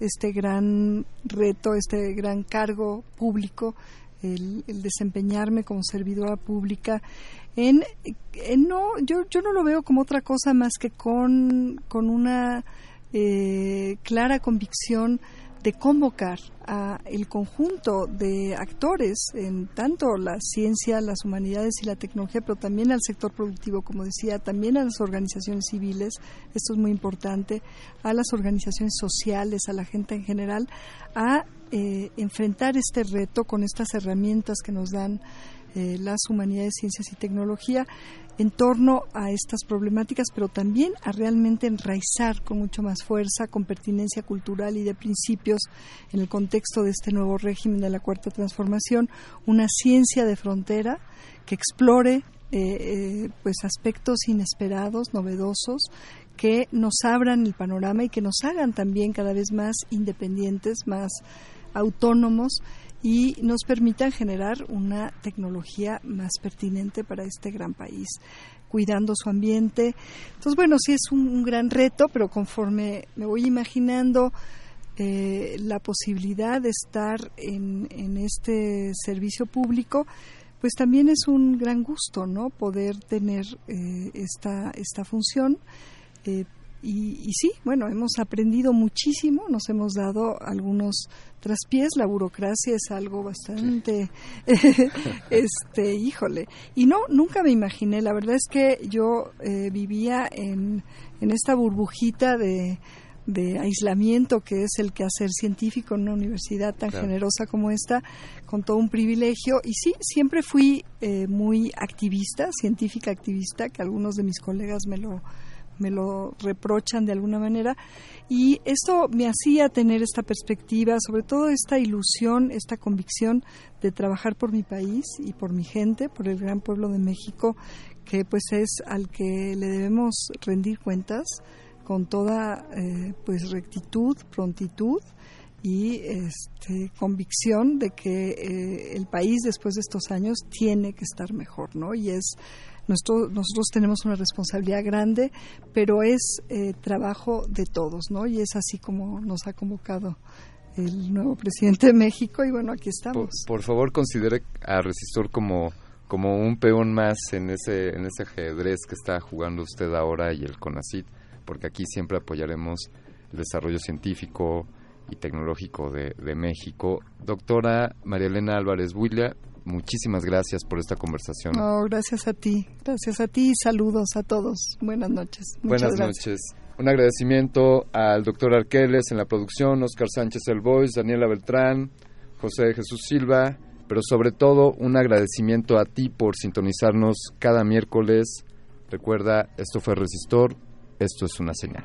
este gran reto, este gran cargo público, el, desempeñarme como servidora pública. En, no, yo, yo no lo veo como otra cosa más que con, con una eh, clara convicción de convocar a el conjunto de actores en tanto la ciencia, las humanidades y la tecnología, pero también al sector productivo, como decía, también a las organizaciones civiles, esto es muy importante, a las organizaciones sociales, a la gente en general, a eh, enfrentar este reto con estas herramientas que nos dan eh, las humanidades, ciencias y tecnología en torno a estas problemáticas, pero también a realmente enraizar con mucho más fuerza, con pertinencia cultural y de principios en el contexto de este nuevo régimen de la Cuarta Transformación, una ciencia de frontera que explore eh, eh, pues aspectos inesperados, novedosos, que nos abran el panorama y que nos hagan también cada vez más independientes, más autónomos y nos permitan generar una tecnología más pertinente para este gran país cuidando su ambiente. Entonces, bueno, sí es un, gran reto, pero conforme me voy imaginando eh, la posibilidad de estar en, en, este servicio público, pues también es un gran gusto, ¿no? Poder tener eh, esta, esta función. Eh, y, sí, bueno, hemos aprendido muchísimo, nos hemos dado algunos traspiés, la burocracia es algo bastante, este, híjole. Y no, nunca me imaginé, la verdad es que yo eh, vivía en, en esta burbujita de, de aislamiento que es el quehacer científico en una universidad tan generosa como esta, con todo un privilegio. Y sí, siempre fui eh, muy activista, científica activista, que algunos de mis colegas me lo, me lo reprochan de alguna manera. Y esto me hacía tener esta perspectiva, sobre todo esta ilusión, esta convicción de trabajar por mi país y por mi gente, por el gran pueblo de México, que pues es al que le debemos rendir cuentas con toda eh, pues rectitud, prontitud y este, convicción de que eh, el país después de estos años tiene que estar mejor, ¿no? Y es nuestro, nosotros tenemos una responsabilidad grande, pero es eh, trabajo de todos, ¿no? Y es así como nos ha convocado el nuevo presidente de México y bueno, aquí estamos. Por, favor, considere a Resistor como como un peón más en ese en ese ajedrez que está jugando usted ahora y el CONACIT, porque aquí siempre apoyaremos el desarrollo científico, y Tecnológico de, México. Doctora María Elena Álvarez Builla, muchísimas gracias por esta conversación. gracias a ti, gracias a ti y saludos a todos. Buenas noches. Buenas noches. Un agradecimiento al doctor Arqueles en la producción, Oscar Sánchez El Voice, Daniela Beltrán, José Jesús Silva, pero sobre todo un agradecimiento a ti por sintonizarnos cada miércoles. Recuerda, esto fue Resistor, esto es una señal.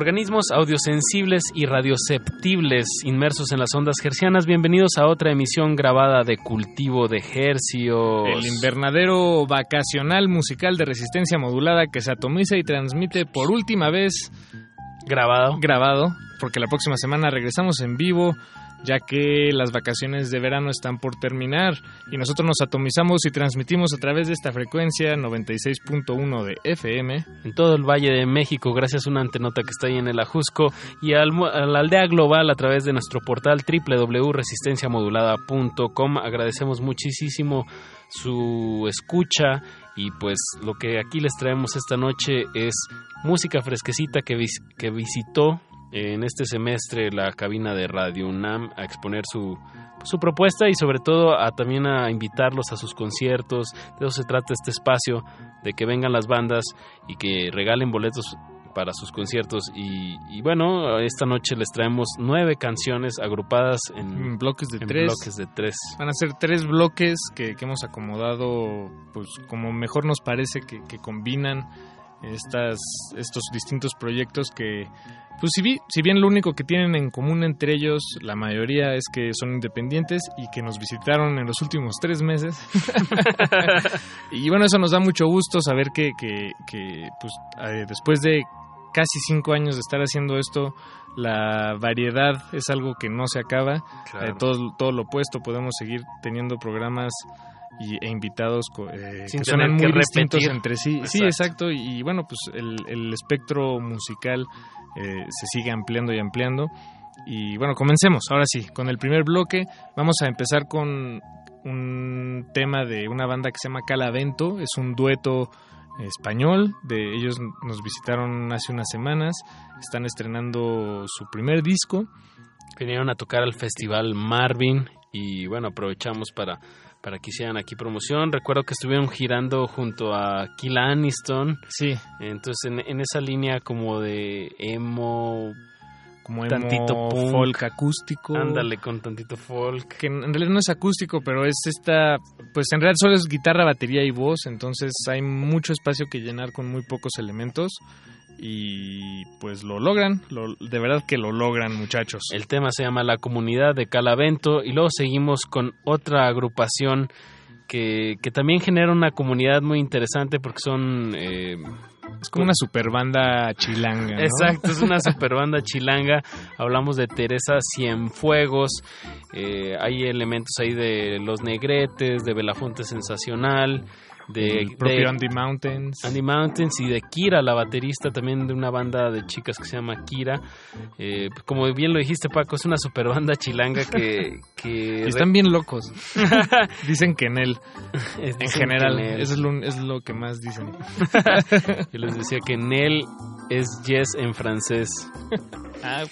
Organismos audiosensibles y radioceptibles inmersos en las ondas hercianas, bienvenidos a otra emisión grabada de Cultivo de Hercios. El invernadero vacacional musical de resistencia modulada que se atomiza y transmite por última vez grabado. Grabado, porque la próxima semana regresamos en vivo ya que las vacaciones de verano están por terminar y nosotros nos atomizamos y transmitimos a través de esta frecuencia 96.1 de FM. En todo el Valle de México, gracias a una antenota que está ahí en el Ajusco y a la aldea global a través de nuestro portal www.resistenciamodulada.com. Agradecemos muchísimo su escucha y pues lo que aquí les traemos esta noche es música fresquecita que, que visitó en este semestre la cabina de Radio UNAM a exponer su, su propuesta y sobre todo a también a invitarlos a sus conciertos. De eso se trata este espacio, de que vengan las bandas y que regalen boletos para sus conciertos y, bueno, esta noche les traemos nueve canciones agrupadas en, bloques de tres. bloques de tres. Van a ser tres bloques que, hemos acomodado pues como mejor nos parece que, que combinan estas, estos distintos proyectos que pues si, bien lo único que tienen en común entre ellos, la mayoría es que son independientes y que nos visitaron en los últimos tres meses. y bueno, eso nos da mucho gusto saber que, que, pues, eh, después de casi cinco años de estar haciendo esto, la variedad es algo que no se acaba. Eh, todo, todo lo opuesto, podemos seguir teniendo programas y, e invitados eh, que suenan muy distintos entre sí. Sí, exacto. Y, bueno, pues el, el espectro musical eh, se sigue ampliando y ampliando. Y bueno, comencemos, ahora sí, con el primer bloque. Vamos a empezar con un tema de una banda que se llama Calavento, es un dueto español, de ellos nos visitaron hace unas semanas, están estrenando su primer disco. Vinieron a tocar al festival Marvin y bueno, aprovechamos para para que hicieran aquí promoción. Recuerdo que estuvieron girando junto a Kila Aniston. Sí. Entonces, en, esa línea como de emo, como tantito folk acústico. Ándale, con tantito folk. Que en realidad no es acústico, pero es esta, pues en realidad solo es guitarra, batería y voz, entonces hay mucho espacio que llenar con muy pocos elementos y pues lo logran, de verdad que lo logran muchachos. El tema se llama La Comunidad de Calavento y luego seguimos con otra agrupación que, que también genera una comunidad muy interesante porque son... Eh, es como una super banda chilanga. ¿no? Exacto, es una super banda chilanga. Hablamos de Teresa Cienfuegos. Eh, hay elementos ahí de Los Negretes, de Belafonte Sensacional de, el propio Andy Mountains. Andy Mountains y de Kira, la baterista también de una banda de chicas que se llama Kira. Eh, como bien lo dijiste, Paco, es una super banda chilanga que... que están bien locos. dicen que en él, en general, eso es lo, es lo, que más dicen. Yo les decía que en él es yes en francés. Ah,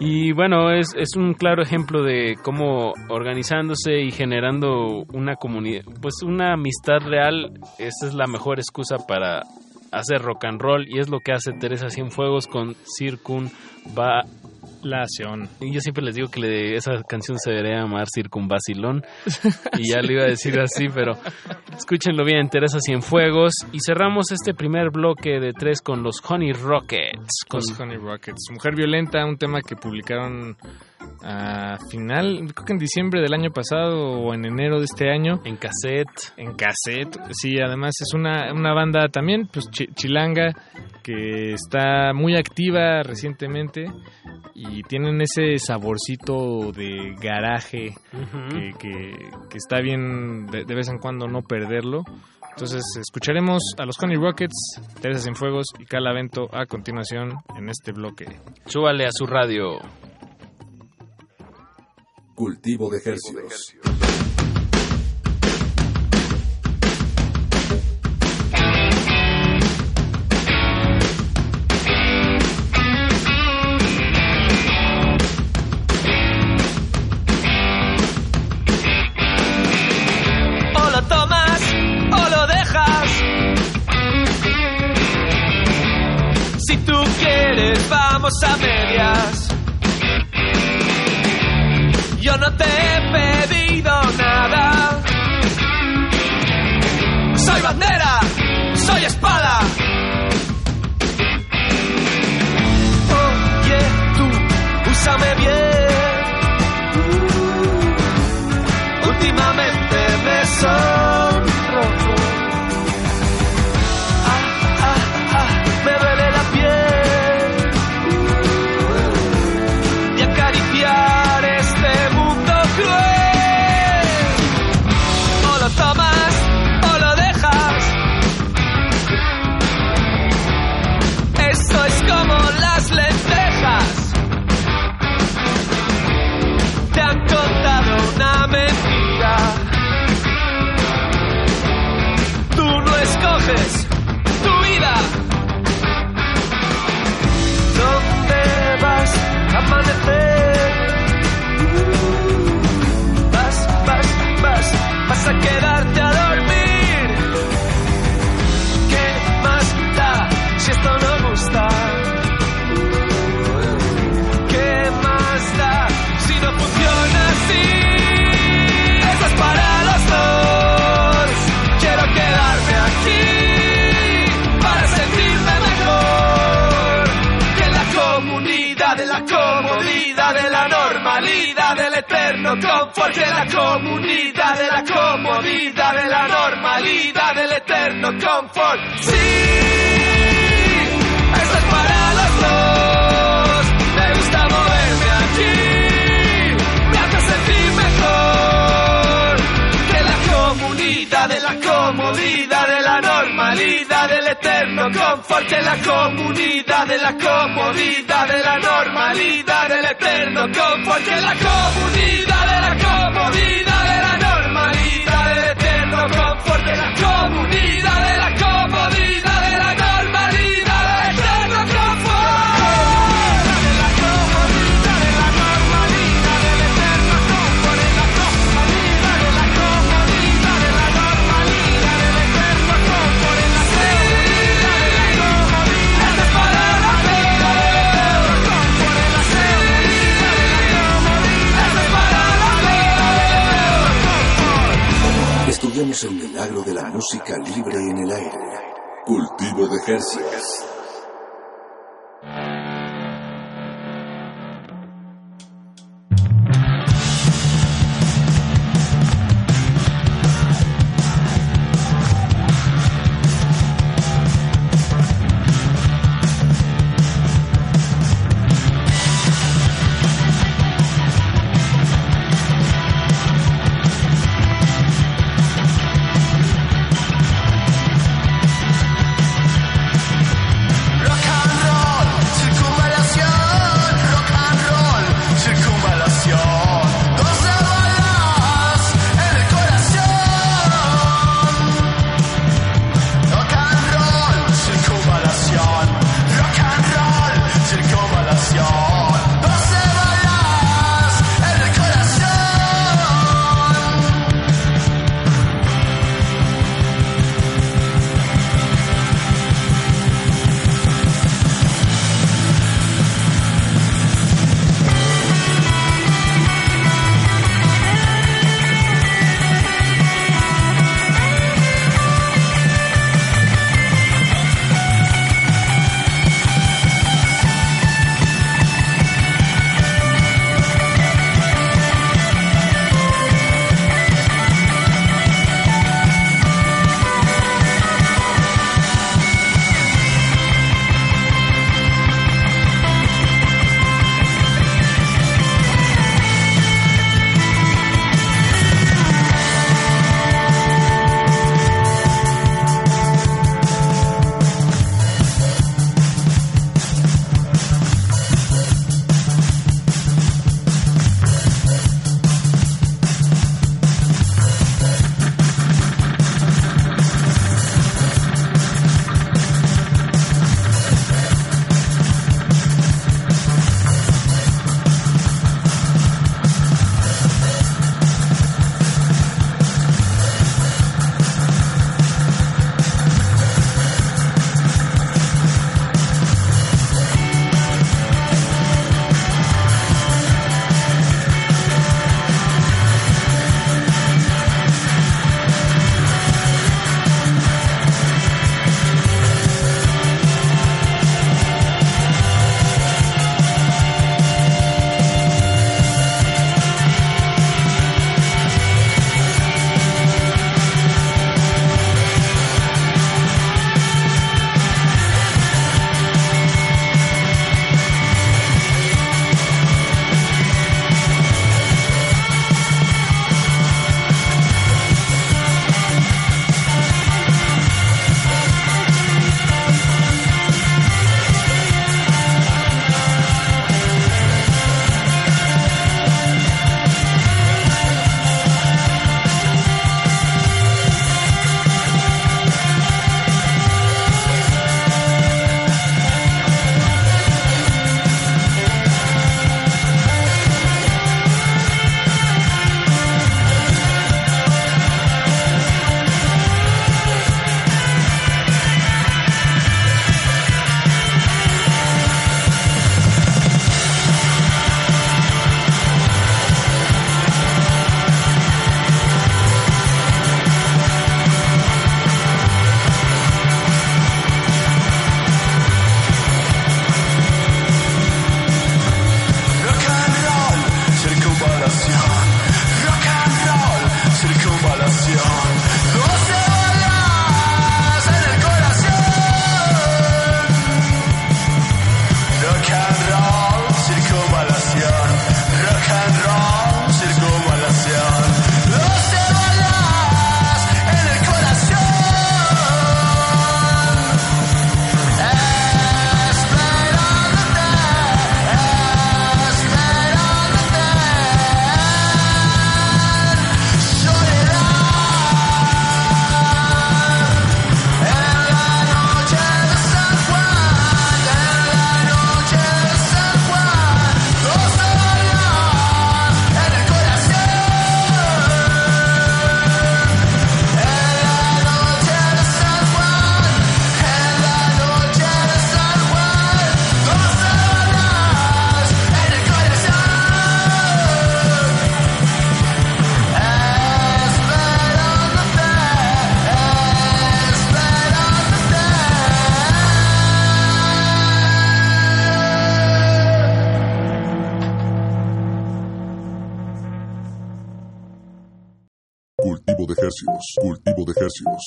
y bueno, es, es un claro ejemplo de cómo organizándose y generando una comunidad, pues una amistad real, esa es la mejor excusa para hacer rock and roll y es lo que hace Teresa Cienfuegos con Circun va y yo siempre les digo que le, esa canción se debería llamar Circunvacilón. y ya le iba a decir así, pero escúchenlo bien, Teresa Cienfuegos. Y cerramos este primer bloque de tres con los Honey Rockets. Con... Los Honey Rockets. Mujer Violenta, un tema que publicaron a final, creo que en diciembre del año pasado o en enero de este año. En cassette. En cassette, sí, además es una, una banda también, pues chilanga, que está muy activa recientemente y tienen ese saborcito de garaje que, está bien de, vez en cuando no perderlo. Entonces escucharemos a los Honey Rockets, Teresa Fuegos y Calavento a continuación en este bloque. Súbale a su radio. Cultivo de ejercicios. vamos a medias. Soy Porque la comunidad de la comodidad, de la normalidad, del eterno confort. Sí, eso es para los dos. Me gusta moverme aquí, me hace sentir mejor. Que la comunidad de la comodidad, de la normalidad, del eterno confort. Que la comunidad de la comodidad, de la normalidad, del eterno confort. Que la comunidad comodidad de la normalidad, el eterno confort de la comunidad de la Estudiamos el milagro de la música libre en el aire. Cultivo de Jercias.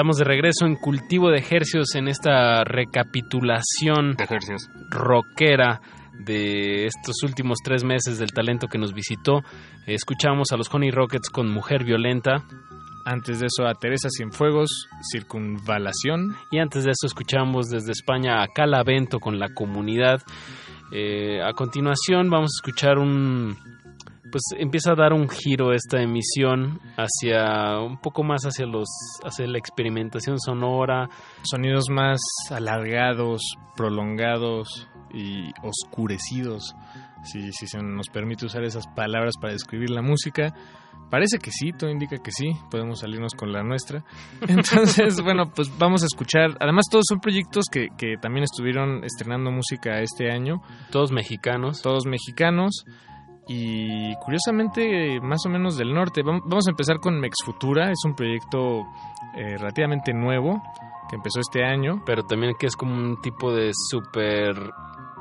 Estamos de regreso en Cultivo de Ejercios en esta recapitulación rockera de estos últimos tres meses del talento que nos visitó. Escuchamos a los Honey Rockets con Mujer Violenta. Antes de eso a Teresa Cienfuegos, Circunvalación. Y antes de eso escuchamos desde España a Calavento con la comunidad. Eh, a continuación vamos a escuchar un... Pues empieza a dar un giro esta emisión hacia un poco más hacia los hacia la experimentación sonora, sonidos más alargados, prolongados y oscurecidos, si, si se nos permite usar esas palabras para describir la música. Parece que sí, todo indica que sí, podemos salirnos con la nuestra. Entonces, bueno, pues vamos a escuchar. Además, todos son proyectos que, que también estuvieron estrenando música este año. Todos mexicanos. Todos mexicanos. Y curiosamente, más o menos del norte. Vamos a empezar con Mex Futura, es un proyecto eh, relativamente nuevo que empezó este año. Pero también que es como un tipo de super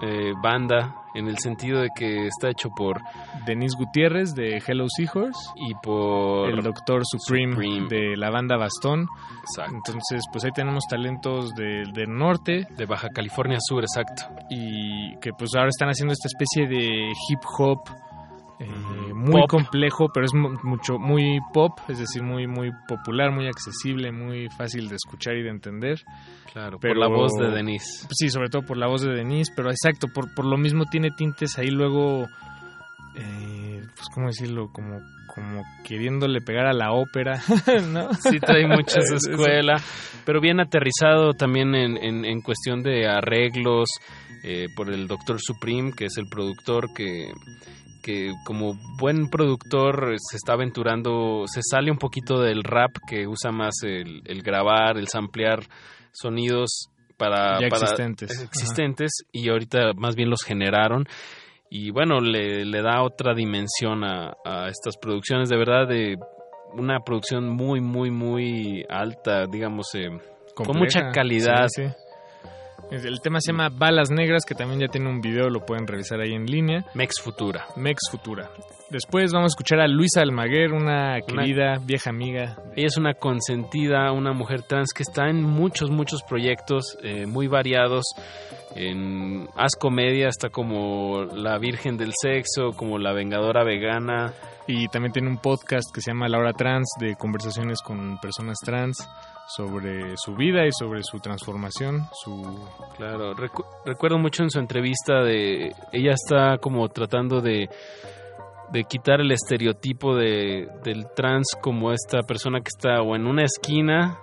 eh, banda en el sentido de que está hecho por Denise Gutiérrez de Hello Seahorse y por el Doctor Supreme, Supreme. de la banda Bastón. Exacto. Entonces, pues ahí tenemos talentos del de norte, de Baja California Sur, exacto. Y que pues ahora están haciendo esta especie de hip hop eh, muy pop. complejo, pero es mucho muy pop, es decir, muy muy popular, muy accesible, muy fácil de escuchar y de entender. Claro, pero, por la voz de Denise. Sí, sobre todo por la voz de Denise, pero exacto, por, por lo mismo tiene tintes ahí luego, eh, pues cómo decirlo, como como queriéndole pegar a la ópera, ¿no? Sí, trae mucha escuela, pero bien aterrizado también en, en, en cuestión de arreglos eh, por el Doctor Supreme, que es el productor que que como buen productor se está aventurando, se sale un poquito del rap que usa más el, el grabar, el samplear sonidos para, Ya para- existentes. existentes y ahorita más bien los generaron. Y bueno le, le da otra dimensión a, a estas producciones. De verdad de una producción muy muy muy alta digamos eh, con mucha calidad. Sí, sí. El tema se llama Balas Negras, que también ya tiene un video, lo pueden revisar ahí en línea. Mex Futura. Mex Futura. Después vamos a escuchar a Luisa Almaguer, una querida vieja amiga. Ella es una consentida, una mujer trans que está en muchos, muchos proyectos eh, muy variados. En Haz Comedia está como La Virgen del Sexo, como La Vengadora Vegana. Y también tiene un podcast que se llama La Hora Trans, de conversaciones con personas trans sobre su vida y sobre su transformación, su... Claro, recu- recuerdo mucho en su entrevista de... Ella está como tratando de de quitar el estereotipo de, del trans como esta persona que está o en una esquina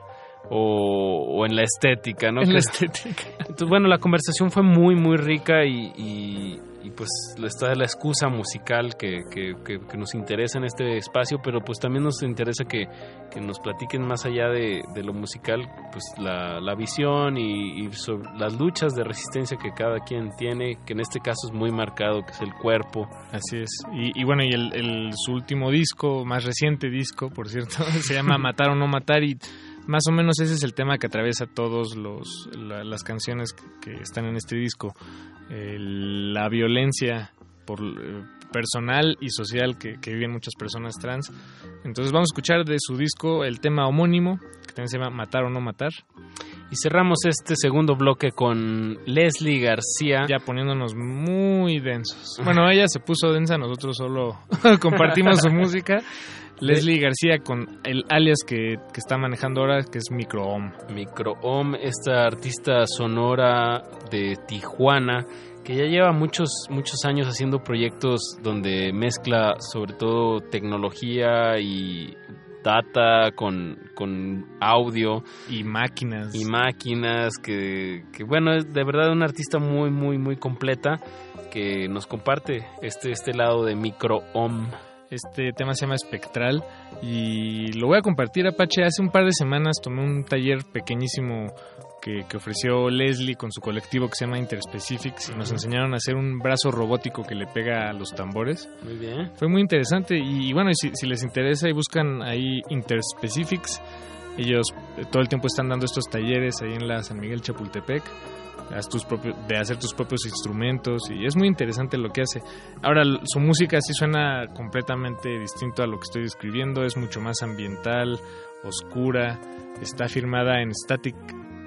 o, o en la estética, ¿no? En la estética. Entonces, bueno, la conversación fue muy, muy rica y, y- y, pues está la excusa musical que, que- que- que nos interesa en este espacio, pero pues también nos interesa que, que nos platiquen más allá de, de lo musical, pues la, la visión y, y sobre las luchas de resistencia que cada quien tiene, que en este caso es muy marcado, que es el cuerpo. Así es. Y, y bueno, y el, el- su último disco, más reciente disco, por cierto, se llama Matar o no matar y más o menos ese es el tema que atraviesa todos los la- las canciones que, están en este disco. La violencia por eh, personal y social que, que viven muchas personas trans. Entonces vamos a escuchar de su disco el tema homónimo, que también se llama Matar o no matar. Y cerramos este segundo bloque con Leslie García. Ya poniéndonos muy densos. Bueno, ella se puso densa, nosotros solo compartimos su música. Leslie García con el alias que, que está manejando ahora, que es Microom. Microom, esta artista sonora de Tijuana, que ya lleva muchos, muchos años haciendo proyectos donde mezcla sobre todo tecnología y data con, con audio. Y máquinas. Y máquinas, que, que bueno, es de verdad una artista muy, muy, muy completa que nos comparte este, este lado de Microom. Este tema se llama Espectral y lo voy a compartir, Apache. Hace un par de semanas tomé un taller pequeñísimo que, que ofreció Leslie con su colectivo que se llama Interspecifics y nos enseñaron a hacer un brazo robótico que le pega a los tambores. Muy bien. Fue muy interesante y, y bueno, si, si les interesa y buscan ahí Interspecifics, ellos eh, todo el tiempo están dando estos talleres ahí en la San Miguel Chapultepec haz tus propios, de hacer tus propios instrumentos y es muy interesante lo que hace. Ahora su música sí suena completamente distinto a lo que estoy describiendo, es mucho más ambiental, oscura, está firmada en Static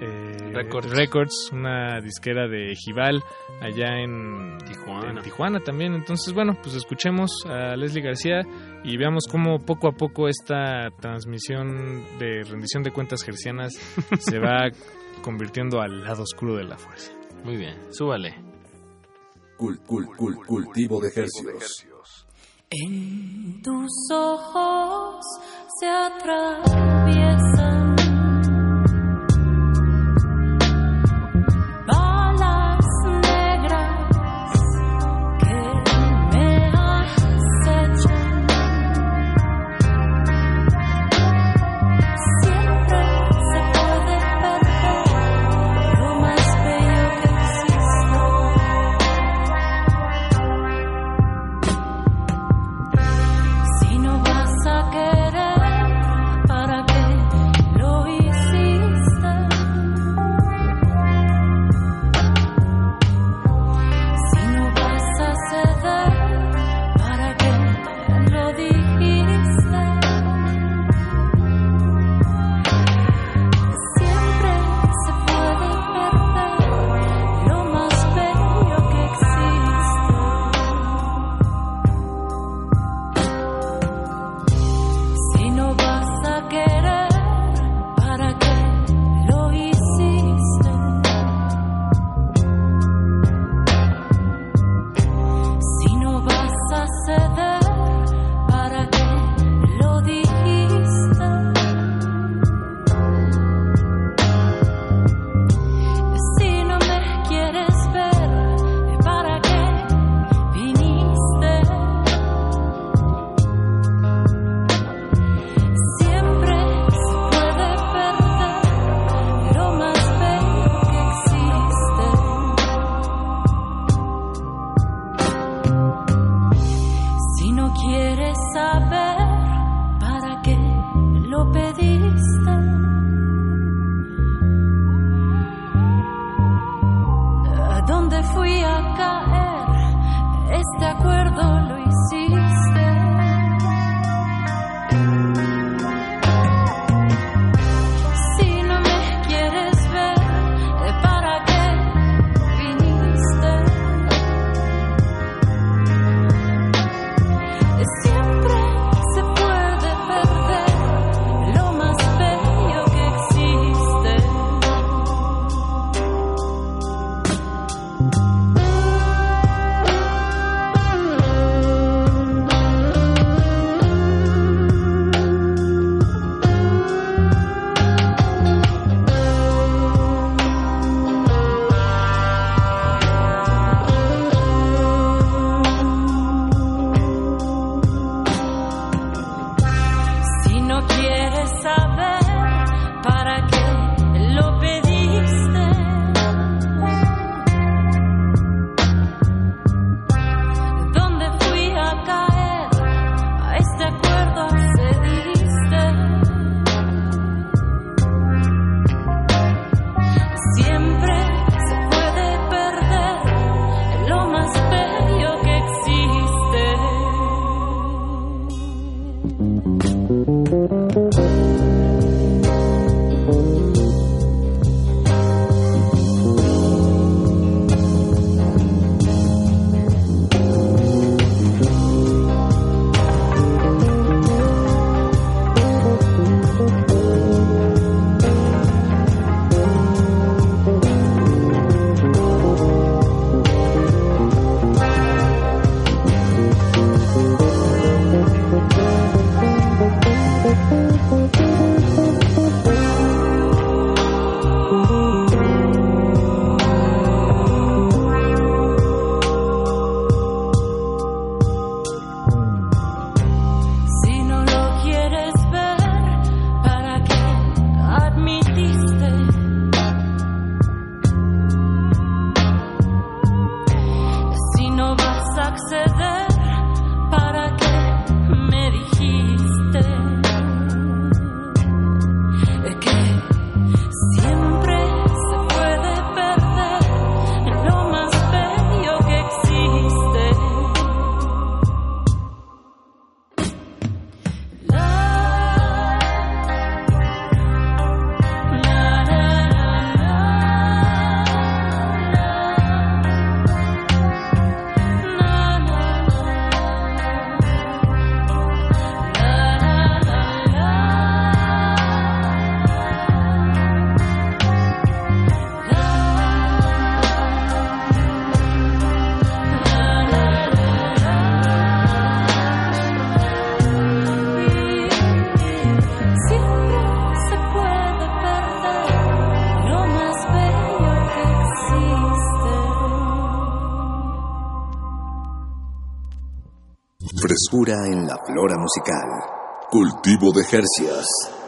eh, Records. Records, una disquera de Ejival allá en Tijuana. en Tijuana también. Entonces, bueno, pues escuchemos a Leslie García y veamos cómo poco a poco esta transmisión de rendición de cuentas gercianas se va convirtiendo al lado oscuro de la fuerza. Muy bien, súbale. Cul- cul- cul- cultivo de hercios. En tus ojos se atraviesan Frescura en la flora musical. Cultivo de Jercias.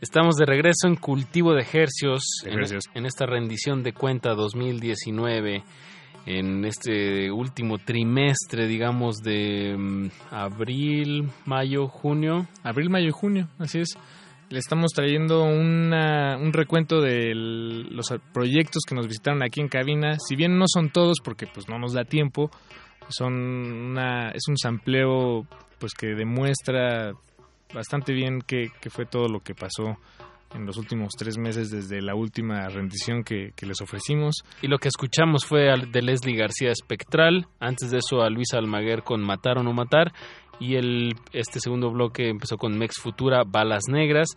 Estamos de regreso en Cultivo de Hercios, De en, esta rendición de cuenta 2019, en este último trimestre, digamos, de mm, abril, mayo, junio. Abril, mayo y junio, así es. Le estamos trayendo una- un recuento de los proyectos que nos visitaron aquí en cabina. Si bien no son todos, porque pues no nos da tiempo, son una, es un sampleo pues que demuestra bastante bien qué, fue todo lo que pasó en los últimos tres meses desde la última rendición que, que les ofrecimos. Y lo que escuchamos fue de Leslie García Espectral, antes de eso a Luis Almaguer con Matar o no matar, y el, este segundo bloque empezó con Mex Futura, Balas Negras.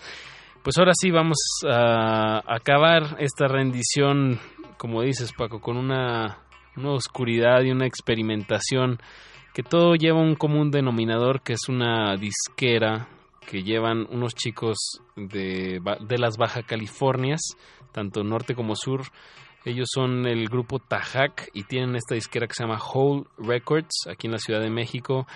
Pues ahora sí vamos a acabar esta rendición, como dices Paco, con una, una oscuridad y una experimentación que todo lleva un común denominador que es una disquera que llevan unos chicos de, de las Baja Californias, tanto norte como sur. Ellos son el grupo Tajac y tienen esta disquera que se llama Whole Records aquí en la Ciudad de México.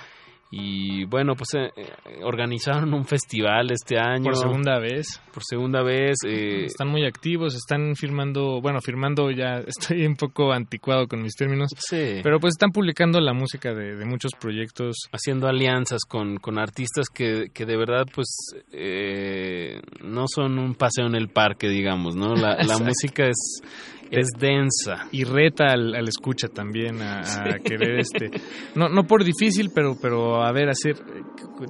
Y bueno, pues eh, eh, organizaron un festival este año. Por segunda vez. Por segunda vez. eh, Están muy activos, están firmando, bueno, firmando ya, estoy un poco anticuado con mis términos, Sí. pero pues están publicando la música de, de muchos proyectos. haciendo alianzas con, con artistas que, que de verdad pues eh, no son un paseo en el parque digamos no la, música es es densa Y reta al, al escucha también a, a querer este, no, no por difícil, pero, pero a ver, hacer,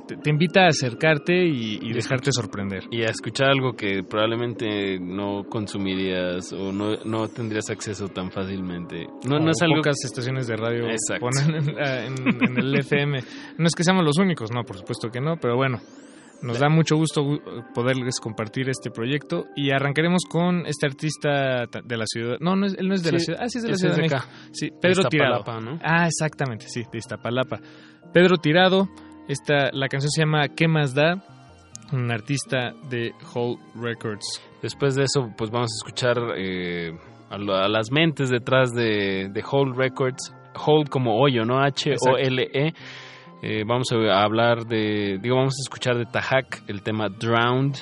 te, te invita a acercarte y, y dejarte sorprender. y a escuchar algo que probablemente no consumirías o no, no tendrías acceso tan fácilmente no, no es algo pocas estaciones de radio Exacto. ponen en, la- en- en el FM. No es que seamos los únicos, no, por supuesto que no, pero bueno, nos da mucho gusto gu- poderles compartir este proyecto y arrancaremos con este artista ta- de la ciudad. No, no es, él no es de la ciudad. Ah, sí es de la ciudad de de México. Sí, De Pedro Tirado. ¿no? Ah, exactamente, sí, de Iztapalapa. Pedro Tirado, esta, la canción se llama ¿Qué más da? Un artista de Whole Records. Después de eso, pues vamos a escuchar eh, a, a las mentes detrás de, de Whole Records. Whole como hoyo, ¿no? H-O-L-E. Eh, vamos a hablar de, digo, vamos a escuchar de Tajac el tema Drowned.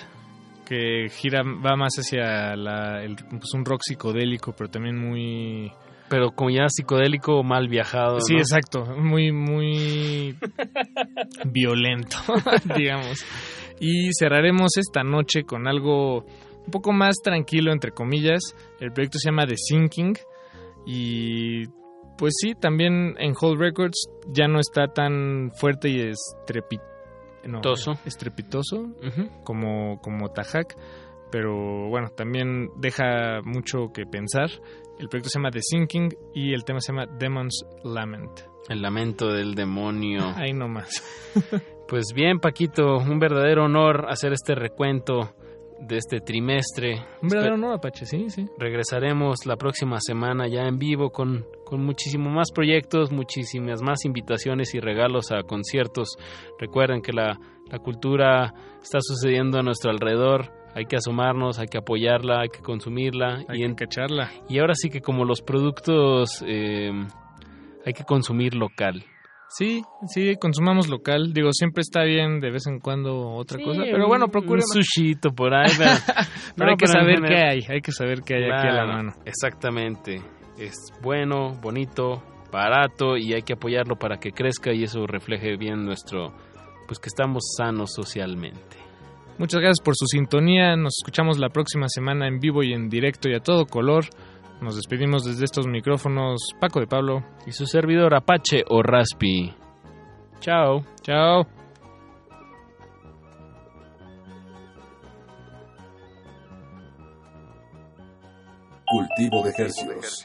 que gira va más hacia la, el, pues un rock psicodélico, pero también muy Pero como ya psicodélico mal viajado. sí, ¿no? exacto, muy muy violento, digamos. Y cerraremos esta noche con algo un poco más tranquilo entre comillas. El proyecto se llama The Sinking y pues sí, también en Whole Records ya no está tan fuerte y no, estrepitoso Ujú. como, como Tajac, pero bueno, también deja mucho que pensar. El proyecto se llama The Sinking y el tema se llama Demon's Lament. El lamento del demonio. Ahí nomás. Pues bien, Paquito, un verdadero honor hacer este recuento de este trimestre. Un verdadero honor, Apache, sí, sí. Regresaremos la próxima semana ya en vivo con, con muchísimo más proyectos, muchísimas más invitaciones y regalos a conciertos. Recuerden que la, la cultura está sucediendo a nuestro alrededor. Hay que asomarnos, hay que apoyarla, hay que consumirla. Hay y, que en- cacharla. y ahora sí que como los productos eh, hay que consumir local. Sí, sí, consumamos local. Digo, siempre está bien de vez en cuando otra Sí, cosa, pero un- bueno, Un procuremos. sushito por ahí. pero- Pero No, hay que saber qué hay, hay que saber qué hay aquí a la mano. Exactamente. Es bueno, bonito, barato y hay que apoyarlo para que crezca y eso refleje bien nuestro, pues que estamos sanos socialmente. Muchas gracias por su sintonía. Nos escuchamos la próxima semana en vivo y en directo y a todo color. Nos despedimos desde estos micrófonos. Paco de Pablo. Y su servidor Apache o Raspi. Chao. Chao. Cultivo de Hercios.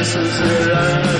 this is the end.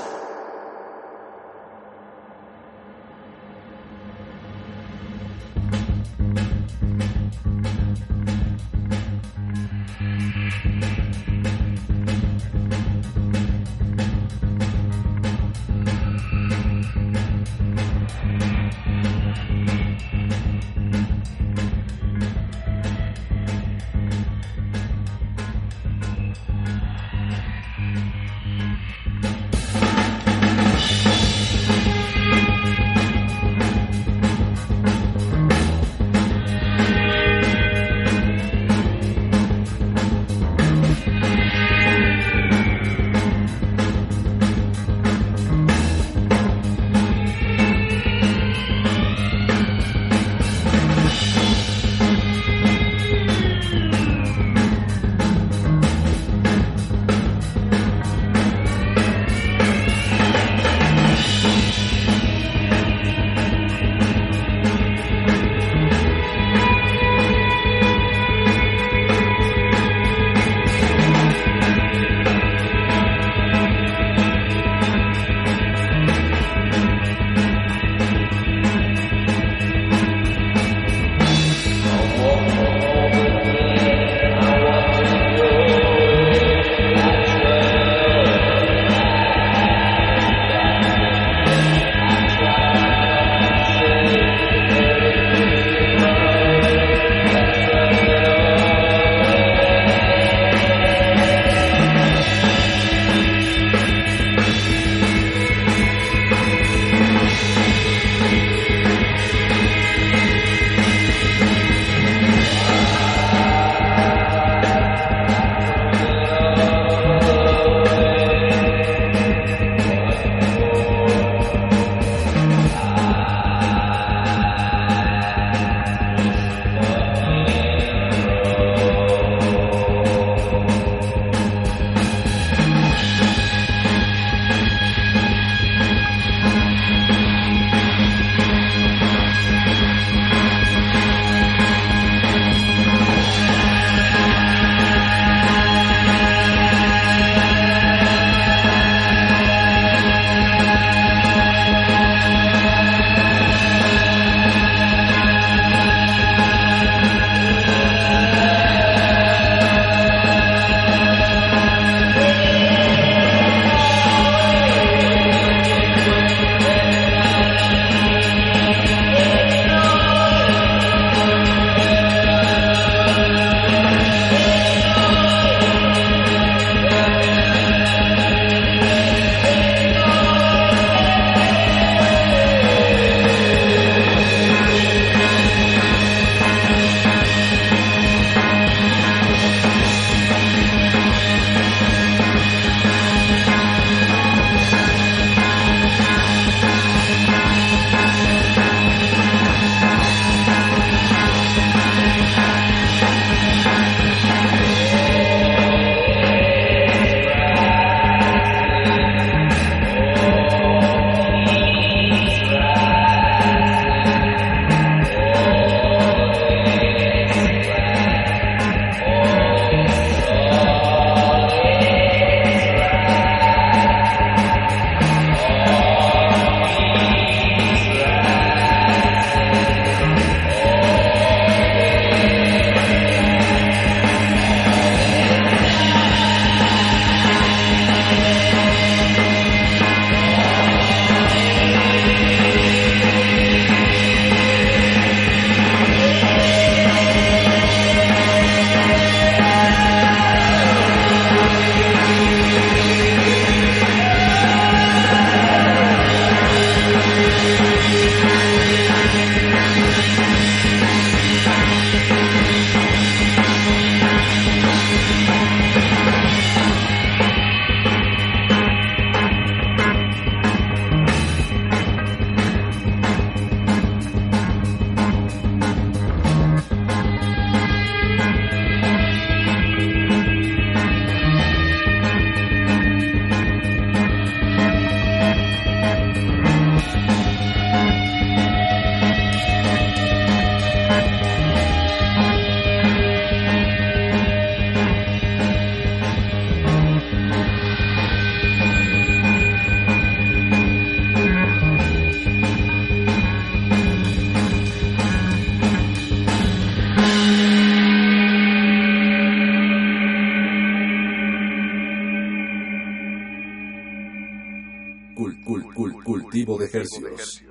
Ejercicios.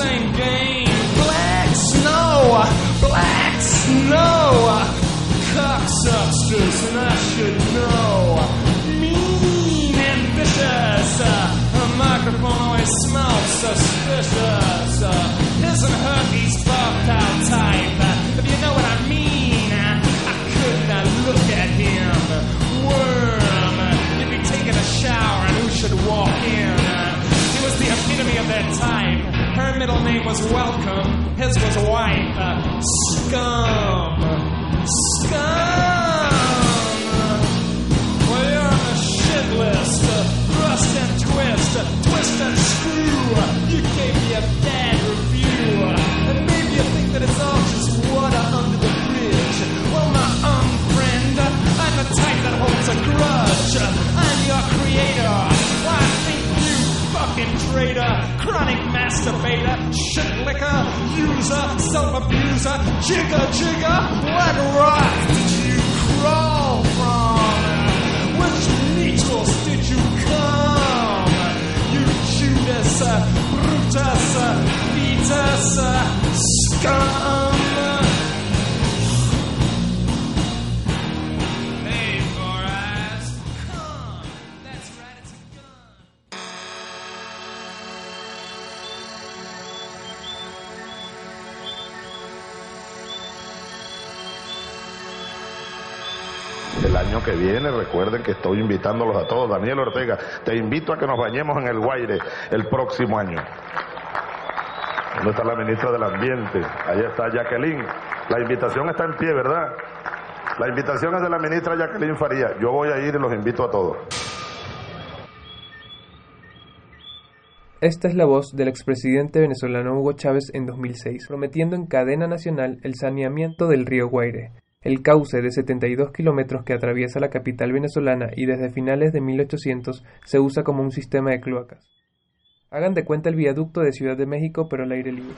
Same game. Was Welcome, his was Wife. Uh, scum. Scum! Well, you're on the shit list. Uh, thrust and twist, uh, twist and screw. You gave me a bad review. And maybe you think that it's all just water under the bridge. Well, my uh, I'm the type that holds a grudge. I'm your creator. Why think you fucking traitor, chronic masturbator, liquor, user, self-abuser, jigger jigger, what rock did you crawl from? Which needles did you come? You Judas, Brutus, Vetus, scum. Viene, recuerden que estoy invitándolos a todos. Daniel Ortega, te invito a que nos bañemos en el Guaire el próximo año. ¿Dónde está la ministra del Ambiente? Allá está Jacqueline. La invitación está en pie, ¿verdad? La invitación es de la ministra Jacqueline Faría. Yo voy a ir y los invito a todos. Esta es la voz del expresidente venezolano Hugo Chávez en 2006, prometiendo en cadena nacional el saneamiento del río Guaire, el cauce de 72 kilómetros que atraviesa la capital venezolana y desde finales de 1800 se usa como un sistema de cloacas. Hagan de cuenta el viaducto de Ciudad de México pero al aire libre.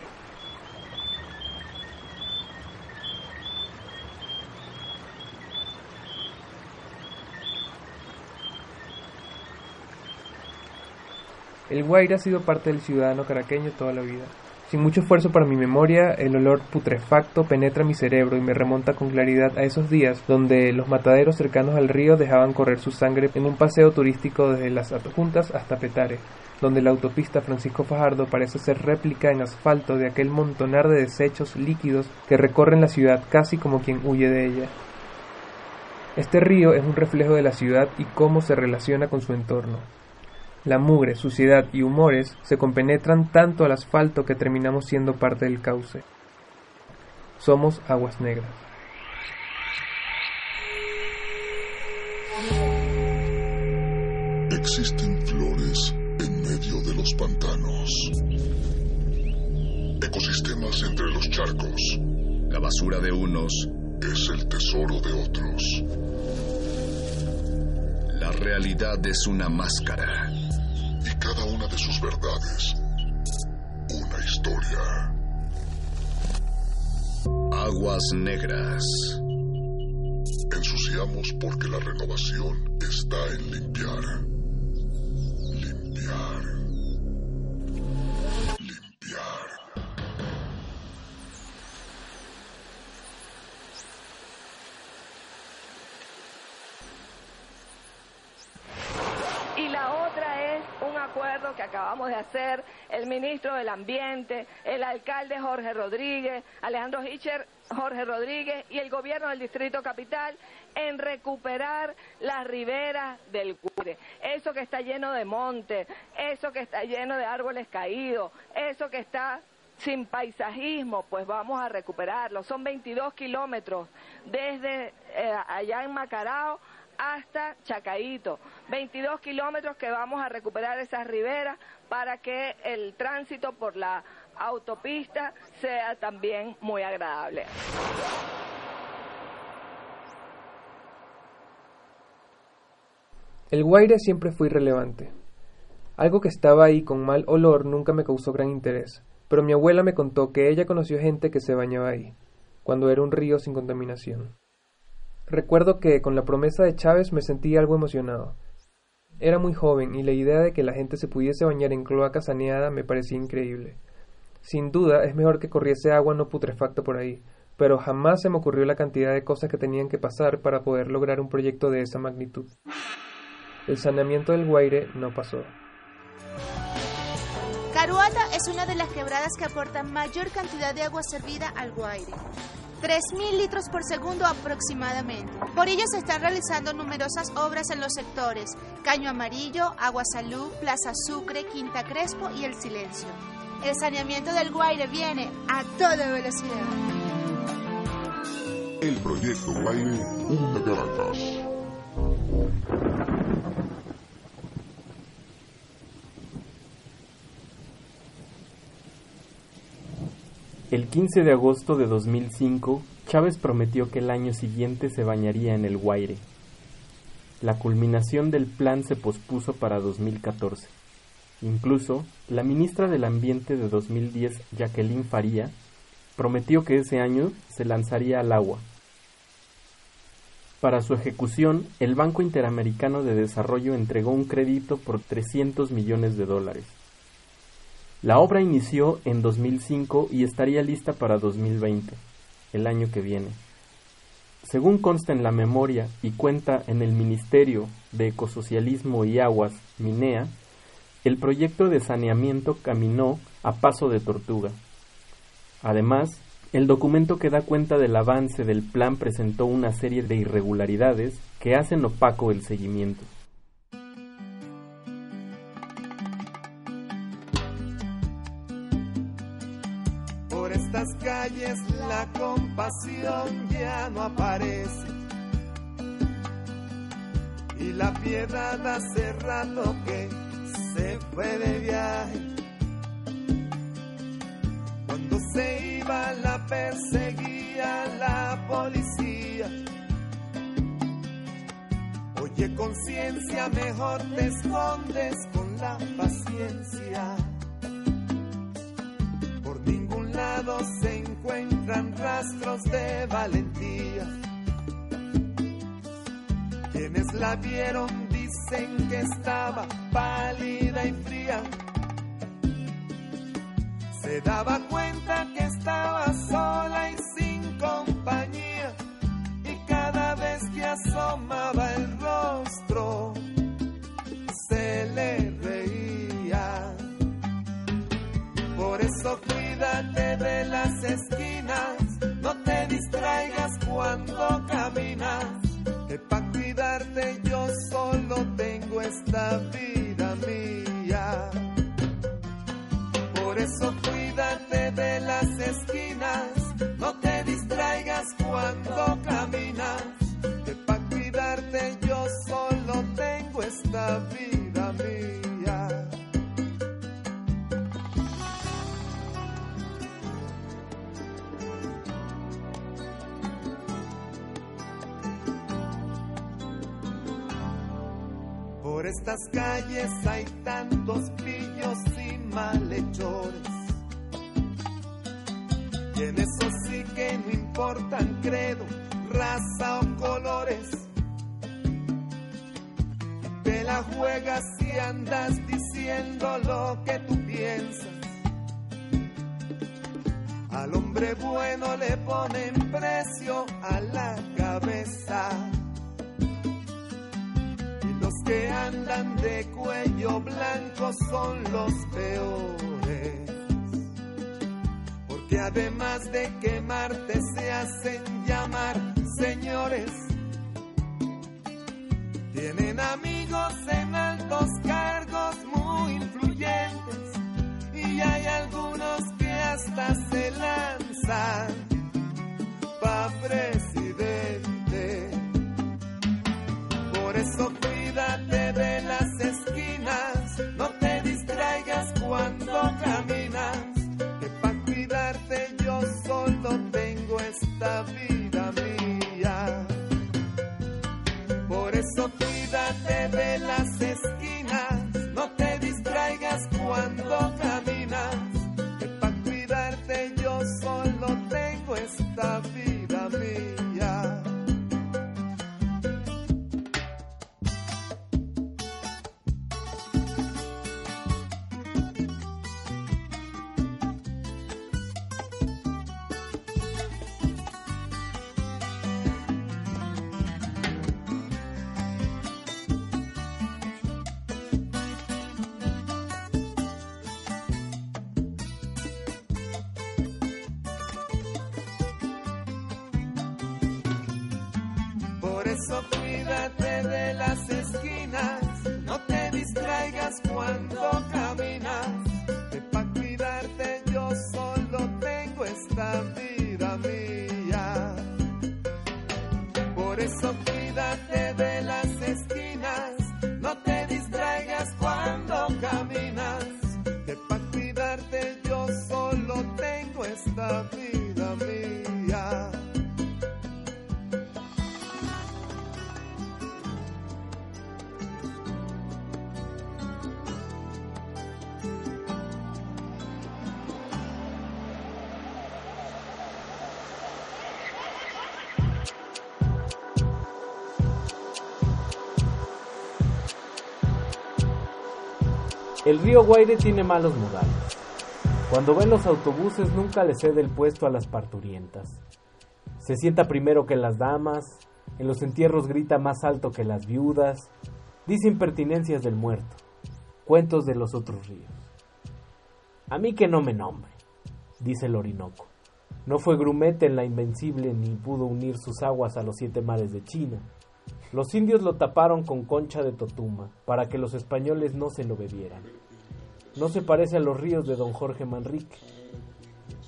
El Guaire ha sido parte del ciudadano caraqueño toda la vida. Sin mucho esfuerzo para mi memoria, el olor putrefacto penetra mi cerebro y me remonta con claridad a esos días donde los mataderos cercanos al río dejaban correr su sangre en un paseo turístico desde las adjuntas hasta Petare, donde la autopista Francisco Fajardo parece ser réplica en asfalto de aquel montonar de desechos líquidos que recorren la ciudad casi como quien huye de ella. Este río es un reflejo de la ciudad y cómo se relaciona con su entorno. La mugre, suciedad y humores se compenetran tanto al asfalto que terminamos siendo parte del cauce. Somos aguas negras. Existen flores en medio de los pantanos. Ecosistemas entre los charcos. La basura de unos es el tesoro de otros. La realidad es una máscara. Y cada una de sus verdades, una historia. Aguas negras. Ensuciamos porque la renovación está en limpiar. Limpiar. Limpiar. Y la otra es un que acabamos de hacer el ministro del Ambiente, el alcalde Jorge Rodríguez, Alejandro Hitcher, Jorge Rodríguez y el gobierno del Distrito Capital en recuperar las riberas del Guaire. Eso que está lleno de montes, eso que está lleno de árboles caídos, eso que está sin paisajismo, pues vamos a recuperarlo. Son 22 kilómetros desde eh, allá en Macarao hasta Chacaíto. 22 kilómetros que vamos a recuperar esas riberas para que el tránsito por la autopista sea también muy agradable. El Guaire siempre fue irrelevante. Algo que estaba ahí con mal olor nunca me causó gran interés, pero mi abuela me contó que ella conoció gente que se bañaba ahí, cuando era un río sin contaminación. Recuerdo que con la promesa de Chávez me sentí algo emocionado. Era muy joven y la idea de que la gente se pudiese bañar en cloaca saneada me parecía increíble. Sin duda es mejor que corriese agua no putrefacta por ahí, pero jamás se me ocurrió la cantidad de cosas que tenían que pasar para poder lograr un proyecto de esa magnitud. El saneamiento del Guaire no pasó. Caruata es una de las quebradas que aporta mayor cantidad de agua servida al Guaire. 3.000 litros por segundo aproximadamente. Por ello se están realizando numerosas obras en los sectores Caño Amarillo, Agua Salud, Plaza Sucre, Quinta Crespo y El Silencio. El saneamiento del Guaire viene a toda velocidad. El proyecto Guaire, una Caracas. El 15 de agosto de 2005, Chávez prometió que el año siguiente se bañaría en el Guaire. La culminación del plan se pospuso para 2014. Incluso, la ministra del Ambiente de 2010, Jacqueline Faría, prometió que ese año se lanzaría al agua. Para su ejecución, el Banco Interamericano de Desarrollo entregó un crédito por 300 millones de dólares. La obra inició en 2005 y estaría lista para 2020, el año que viene. Según consta en la memoria y cuenta en el Ministerio de Ecosocialismo y Aguas, MINEA, el proyecto de saneamiento caminó a paso de tortuga. Además, el documento que da cuenta del avance del plan presentó una serie de irregularidades que hacen opaco el seguimiento. Estas calles la compasión ya no aparece. Y la piedad hace rato que se fue de viaje. Cuando se iba la perseguía la policía. Oye conciencia, mejor te escondes con la paciencia. Se encuentran rastros de valentía. Quienes la vieron dicen que estaba pálida y fría. Se daba cuenta que estaba sola y sin compañía. Y cada vez que asomaba el rostro, se le reía. Por eso cuídate de las esquinas, no te distraigas cuando caminas. Que para cuidarte yo solo tengo esta vida mía. Por eso cuídate de las esquinas, no te distraigas cuando caminas. Que para cuidarte yo solo tengo esta vida mía. Por estas calles hay tantos pillos y malhechores. Y en eso sí que no importan credo, raza o colores. Te la juegas y andas diciendo lo que tú piensas. Al hombre bueno le ponen precio a la cabeza. Los que andan de cuello blanco son los peores. Porque además de quemarte se hacen llamar señores. Tienen amigos en altos cargos muy influyentes. Y hay algunos que hasta se lanzan pa' presidente. Por eso cuídate de las esquinas, no te distraigas cuando caminas, que para cuidarte yo solo tengo esta vida mía. Por eso cuídate de las El río Guaire tiene malos modales. Cuando ven los autobuses nunca le cede el puesto a las parturientas. Se sienta primero que las damas, en los entierros grita más alto que las viudas, dice impertinencias del muerto, cuentos de los otros ríos. A mí que no me nombre, dice el Orinoco. No fue grumete en la invencible ni pudo unir sus aguas a los siete mares de China. Los indios lo taparon con concha de totuma para que los españoles no se lo bebieran. No se parece a los ríos de don Jorge Manrique.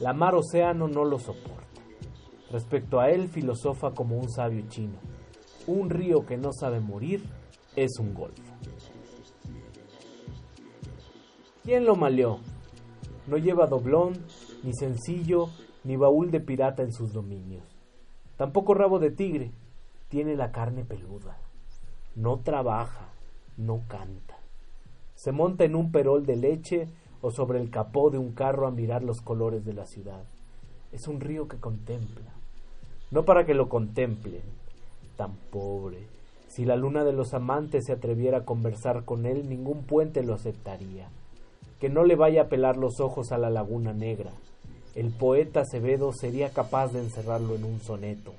La mar océano no lo soporta. Respecto a él filosofa como un sabio chino. Un río que no sabe morir es un golfo. ¿Quién lo maleó? No lleva doblón, ni sencillo, ni baúl de pirata en sus dominios. Tampoco rabo de tigre, tiene la carne peluda. No trabaja, no canta. Se monta en un perol de leche o sobre el capó de un carro a mirar los colores de la ciudad. Es un río que contempla. No para que lo contemplen. Tan pobre. Si la luna de los amantes se atreviera a conversar con él, ningún puente lo aceptaría. Que no le vaya a pelar los ojos a la laguna negra. El poeta Acevedo sería capaz de encerrarlo en un soneto.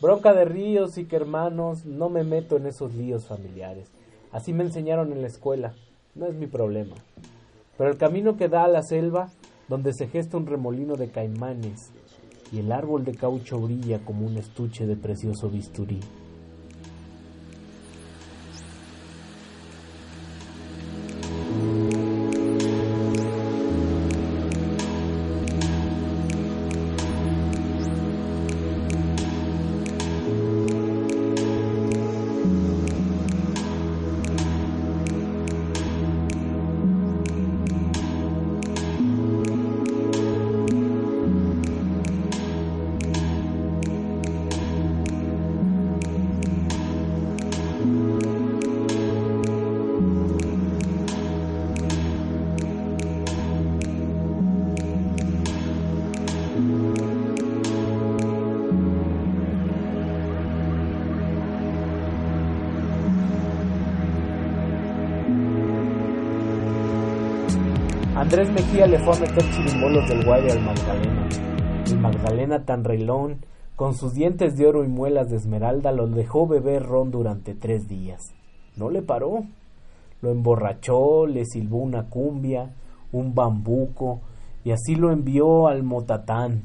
Bronca de ríos y que hermanos, no me meto en esos líos familiares. Así me enseñaron en la escuela, no es mi problema. Pero el camino que da a la selva, donde se gesta un remolino de caimanes, y el árbol de caucho brilla como un estuche de precioso bisturí. Andrés Mejía le fue a meter chirimbolos del Guaire al Magdalena. El Magdalena tan reilón, con sus dientes de oro y muelas de esmeralda, lo dejó beber ron durante tres días. No le paró. Lo emborrachó, le silbó una cumbia, un bambuco, y así lo envió al Motatán,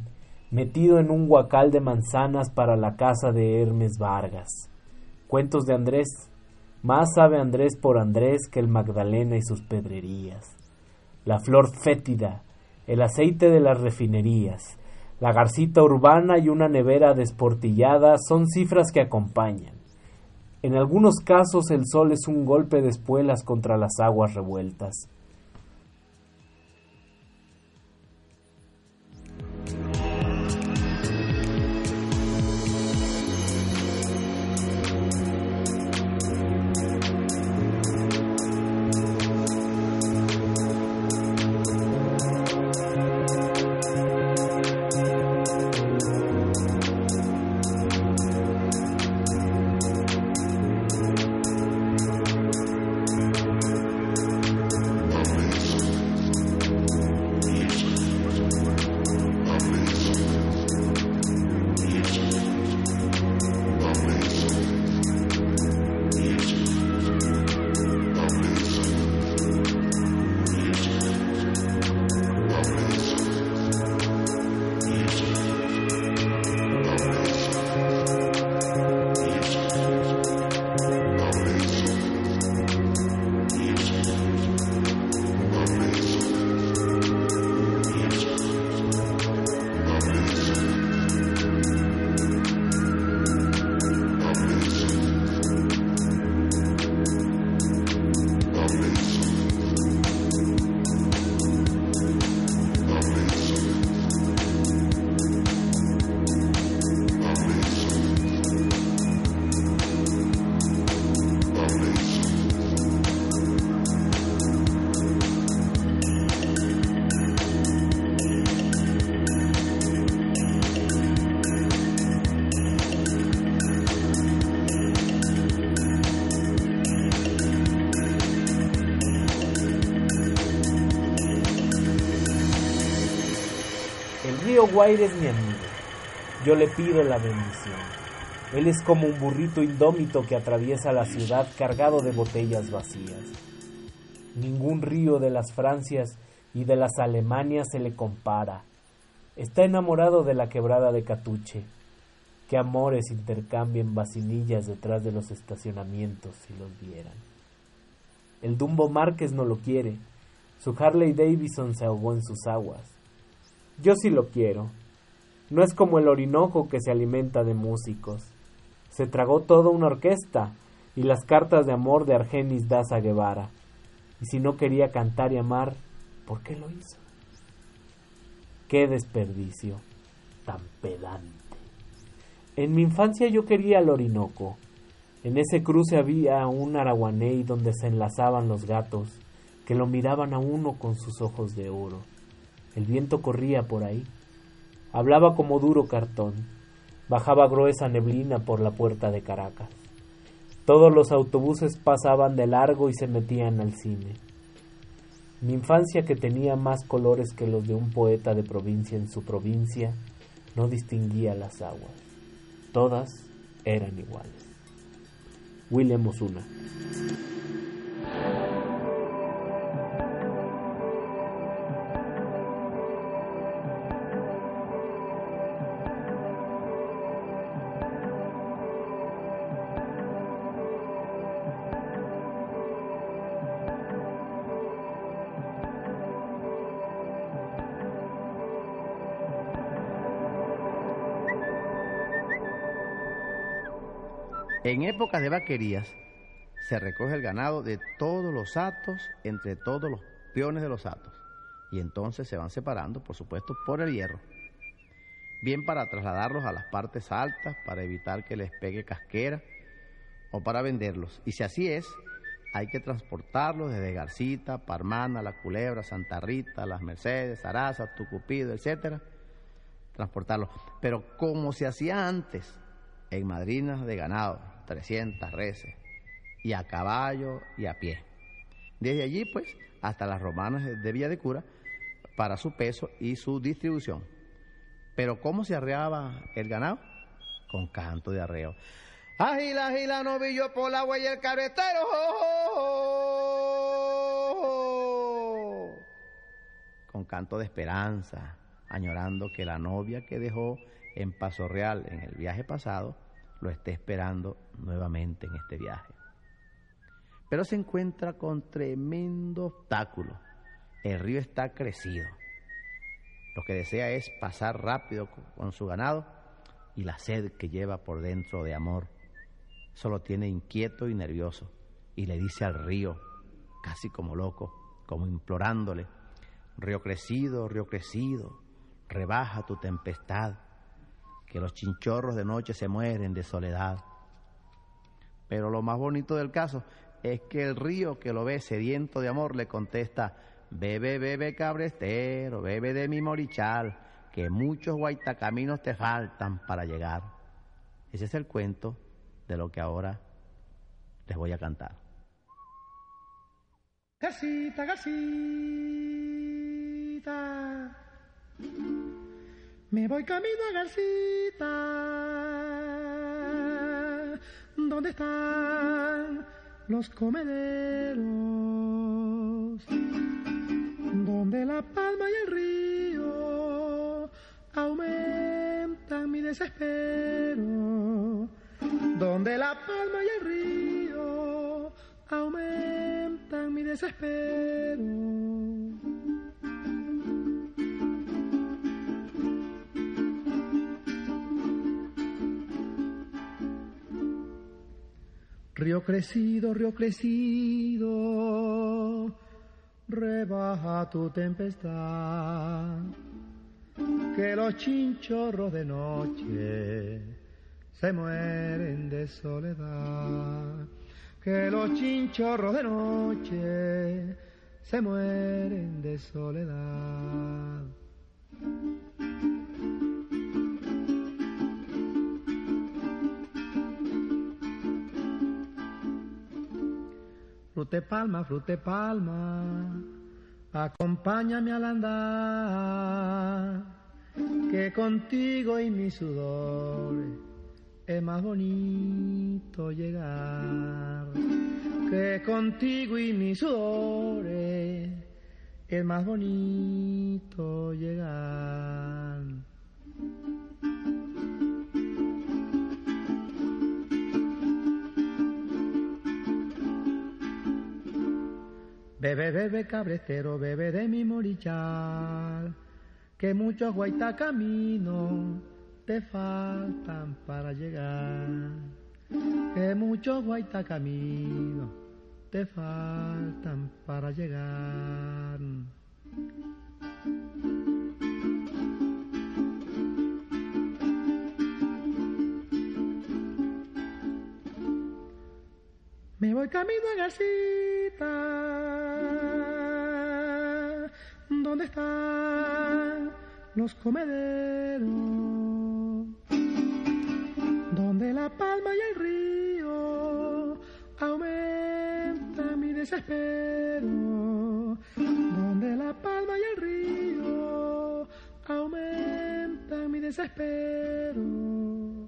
metido en un guacal de manzanas para la casa de Hermes Vargas. Cuentos de Andrés. Más sabe Andrés por Andrés que el Magdalena y sus pedrerías la flor fétida, el aceite de las refinerías, la garcita urbana y una nevera desportillada son cifras que acompañan. En algunos casos el sol es un golpe de espuelas contra las aguas revueltas. Río Guaire es mi amigo. Yo le pido la bendición. Él es como un burrito indómito que atraviesa la ciudad cargado de botellas vacías. Ningún río de las Francias y de las Alemanias se le compara. Está enamorado de la quebrada de Catuche. Qué amores intercambian vacinillas detrás de los estacionamientos si los vieran. El Dumbo Márquez no lo quiere. Su Harley Davidson se ahogó en sus aguas. Yo sí lo quiero. No es como el Orinoco que se alimenta de músicos. Se tragó toda una orquesta y las cartas de amor de Argenis Daza Guevara. Y si no quería cantar y amar, ¿por qué lo hizo? Qué desperdicio tan pedante. En mi infancia yo quería al Orinoco. En ese cruce había un araguaney donde se enlazaban los gatos, que lo miraban a uno con sus ojos de oro. El viento corría por ahí. Hablaba como duro cartón. Bajaba gruesa neblina por la puerta de Caracas. Todos los autobuses pasaban de largo y se metían al cine. Mi infancia, que tenía más colores que los de un poeta de provincia en su provincia, no distinguía las aguas. Todas eran iguales. William Osuna. En épocas de vaquerías se recoge el ganado de todos los atos entre todos los peones de los atos y entonces se van separando, por supuesto, por el hierro. Bien para trasladarlos a las partes altas para evitar que les pegue casquera o para venderlos. Y si así es, hay que transportarlos desde Garcita, Parmana, La Culebra, Santa Rita, Las Mercedes, Araza, Tucupido, etcétera, transportarlos. Pero como se hacía antes, en madrinas de ganado, 300 reses, y a caballo y a pie. Desde allí, pues, hasta las romanas de Villa de Cura, para su peso y su distribución. Pero ¿cómo se arreaba el ganado? Con canto de arreo. Agila, agila, novillo por la huella el carretero. Con canto de esperanza, añorando que la novia que dejó en Paso Real en el viaje pasado lo esté esperando nuevamente en este viaje. Pero se encuentra con tremendo obstáculo. El río está crecido. Lo que desea es pasar rápido con su ganado y la sed que lleva por dentro de amor. Solo tiene inquieto y nervioso y le dice al río, casi como loco, como implorándole, río crecido, río crecido, rebaja tu tempestad, que los chinchorros de noche se mueren de soledad. Pero lo más bonito del caso es que el río que lo ve sediento de amor le contesta, bebe, bebe cabrestero, bebe de mi morichal, que muchos guaitacaminos te faltan para llegar. Ese es el cuento de lo que ahora les voy a cantar. Garcita, Garcita. Me voy camino a Garcita. ¿Dónde están los comederos? Donde la palma y el río aumentan mi desespero. Donde la palma y el río aumentan mi desespero. Río crecido, río crecido, rebaja tu tempestad, que los chinchorros de noche se mueren de soledad, que los chinchorros de noche se mueren de soledad. Frute palma, frute palma, acompáñame al andar. que contigo y mi sudor es más bonito llegar. Que contigo y mi sudor es más bonito llegar. Bebe, bebe, cabretero, bebe de mi morichal, que muchos guaita camino te faltan para llegar, que muchos guaita camino te faltan para llegar. Me voy camino a Garcita, ¿dónde están los comederos? Donde la palma y el río aumenta mi desespero. Donde la palma y el río aumenta mi desespero.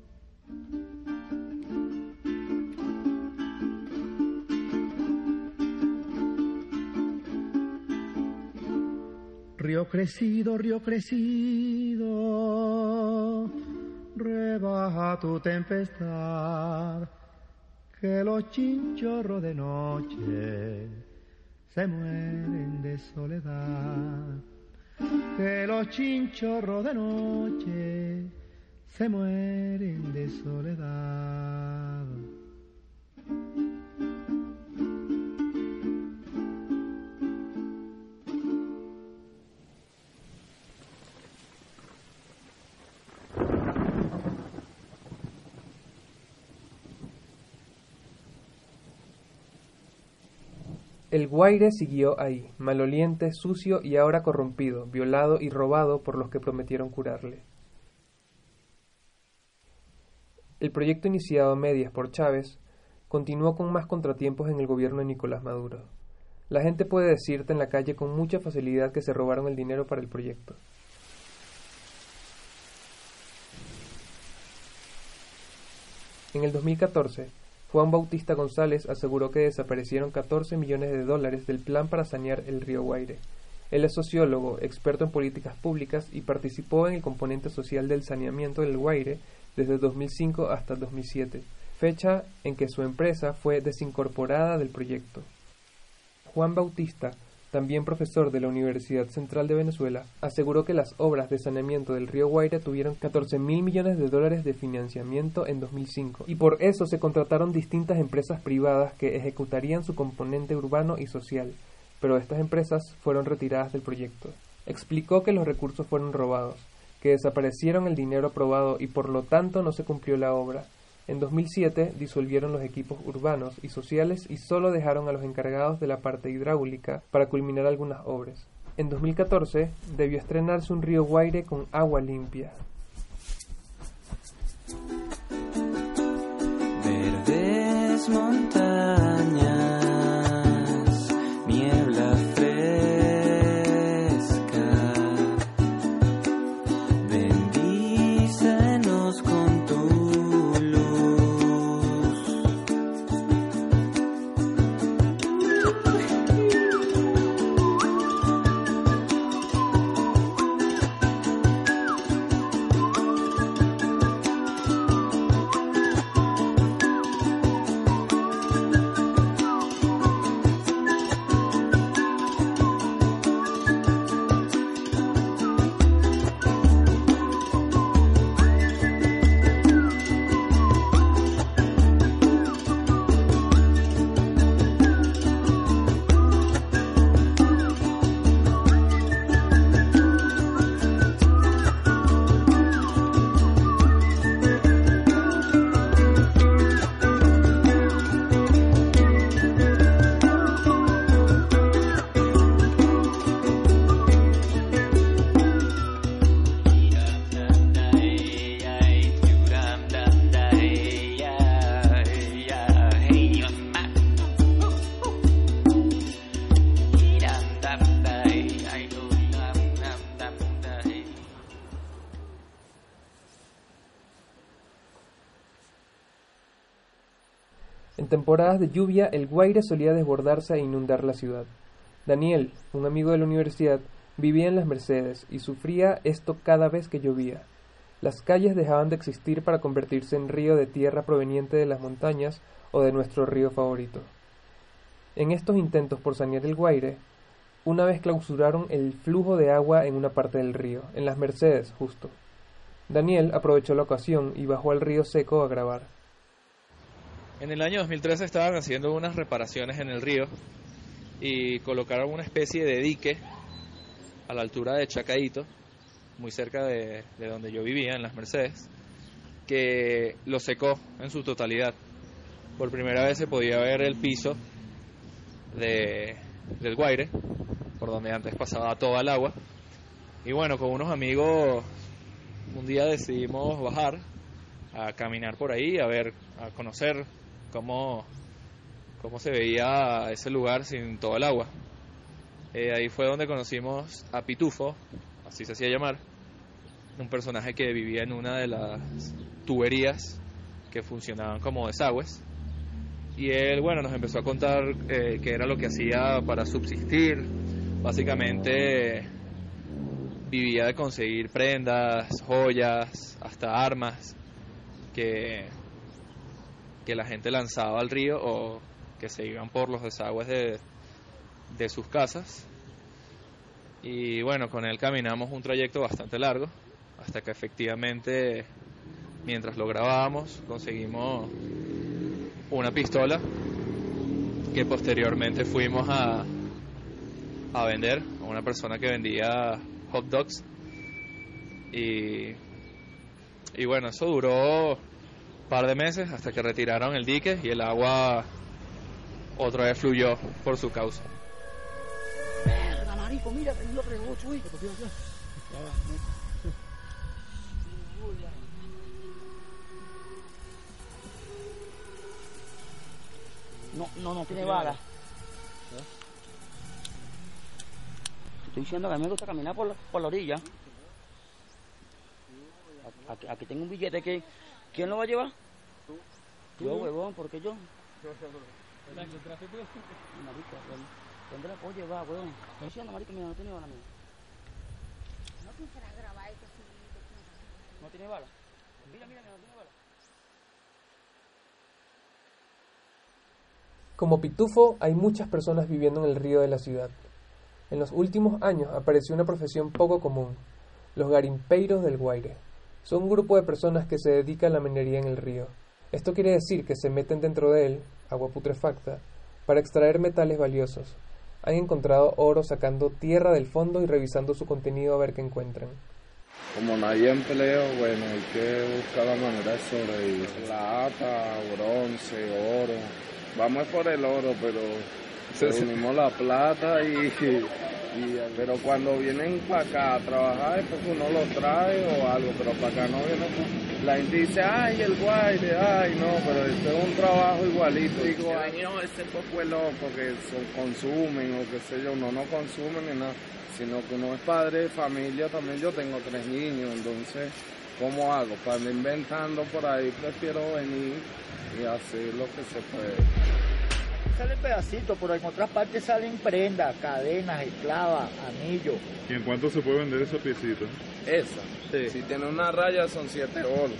Río crecido, río crecido, rebaja tu tempestad, que los chinchorros de noche se mueren de soledad, que los chinchorros de noche se mueren de soledad. El Guaire siguió ahí, maloliente, sucio y ahora corrompido, violado y robado por los que prometieron curarle. El proyecto iniciado a medias por Chávez continuó con más contratiempos en el gobierno de Nicolás Maduro. La gente puede decirte en la calle con mucha facilidad que se robaron el dinero para el proyecto. En el 2014, Juan Bautista González aseguró que desaparecieron 14 millones de dólares del plan para sanear el río Guaire. Él es sociólogo, experto en políticas públicas y participó en el componente social del saneamiento del Guaire desde 2005 hasta 2007, fecha en que su empresa fue desincorporada del proyecto. Juan Bautista, también profesor de la Universidad Central de Venezuela, aseguró que las obras de saneamiento del río Guaire tuvieron 14 mil millones de dólares de financiamiento en 2005 y por eso se contrataron distintas empresas privadas que ejecutarían su componente urbano y social, pero estas empresas fueron retiradas del proyecto. Explicó que los recursos fueron robados, que desaparecieron el dinero aprobado y por lo tanto no se cumplió la obra. En 2007 disolvieron los equipos urbanos y sociales y solo dejaron a los encargados de la parte hidráulica para culminar algunas obras. En 2014 debió estrenarse un río Guaire con agua limpia. Temporadas de lluvia el Guaire solía desbordarse e inundar la ciudad. Daniel, un amigo de la universidad, vivía en las Mercedes y sufría esto cada vez que llovía. Las calles dejaban de existir para convertirse en río de tierra proveniente de las montañas o de nuestro río favorito. En estos intentos por sanear el Guaire, una vez clausuraron el flujo de agua en una parte del río, en las Mercedes justo. Daniel aprovechó la ocasión y bajó al río seco a grabar. En el año 2013 estaban haciendo unas reparaciones en el río y colocaron una especie de dique a la altura de Chacaito, muy cerca de, de donde yo vivía, en las Mercedes, que lo secó en su totalidad. Por primera vez se podía ver el piso de, del Guaire, por donde antes pasaba toda el agua. Y bueno, con unos amigos un día decidimos bajar a caminar por ahí, a ver, a conocer cómo, cómo se veía ese lugar sin todo el agua. Eh, ahí fue donde conocimos a Pitufo, así se hacía llamar, un personaje que vivía en una de las tuberías que funcionaban como desagües. Y él, bueno, nos empezó a contar eh, qué era lo que hacía para subsistir. Básicamente vivía de conseguir prendas, joyas, hasta armas que, que la gente lanzaba al río o que se iban por los desagües de, de sus casas. Y bueno, con él caminamos un trayecto bastante largo hasta que efectivamente, mientras lo grabábamos, conseguimos una pistola que posteriormente fuimos a, a vender a una persona que vendía hot dogs. Y, y bueno, eso duró par de meses hasta que retiraron el dique y el agua otra vez fluyó por su causa. Verga, marico, mira. No, no, no tiene bala. Te estoy diciendo que a mí me gusta caminar por la, por la orilla. Aquí, aquí tengo un billete que... ¿Quién lo va a llevar? Yo, huevón, ¿por qué yo? ¿La tú? Marico, ¿dónde- ¿dónde la puedo llevar, huevón? Estoy diciendo, marico, mira, no tiene bala, mira. No quisiera grabar esto No tiene bala. Mira, mira, mira, no tiene bala. Como Pitufo, hay muchas personas viviendo en el río de la ciudad. En los últimos años apareció una profesión poco común, los garimpeiros del Guaire. Son un grupo de personas que se dedican a la minería en el río. Esto quiere decir que se meten dentro de él, agua putrefacta, para extraer metales valiosos. Han encontrado oro sacando tierra del fondo y revisando su contenido a ver qué encuentran. Como no hay empleo, bueno, hay que buscar la manera de sobrevivir. Plata, bronce, oro. Vamos por el oro, pero reunimos la plata y, y- pero cuando vienen para acá a trabajar es porque uno lo trae o algo, pero para acá no vienen. La gente dice, ay, el guaire, ay, no, pero esto es un trabajo igualito. Digo, ay, no, este poco es loco que so- consumen o qué sé yo, uno no consume ni nada, sino que uno es padre de familia también. Yo tengo tres niños, entonces, ¿cómo hago? Para andar inventando por ahí, prefiero venir y hacer lo que se puede. Sale pedacito, pero en otras partes salen prendas, cadenas, esclavas, anillos. ¿Y en cuánto se puede vender esa piecita? Esa. Si tiene una raya son siete bolos.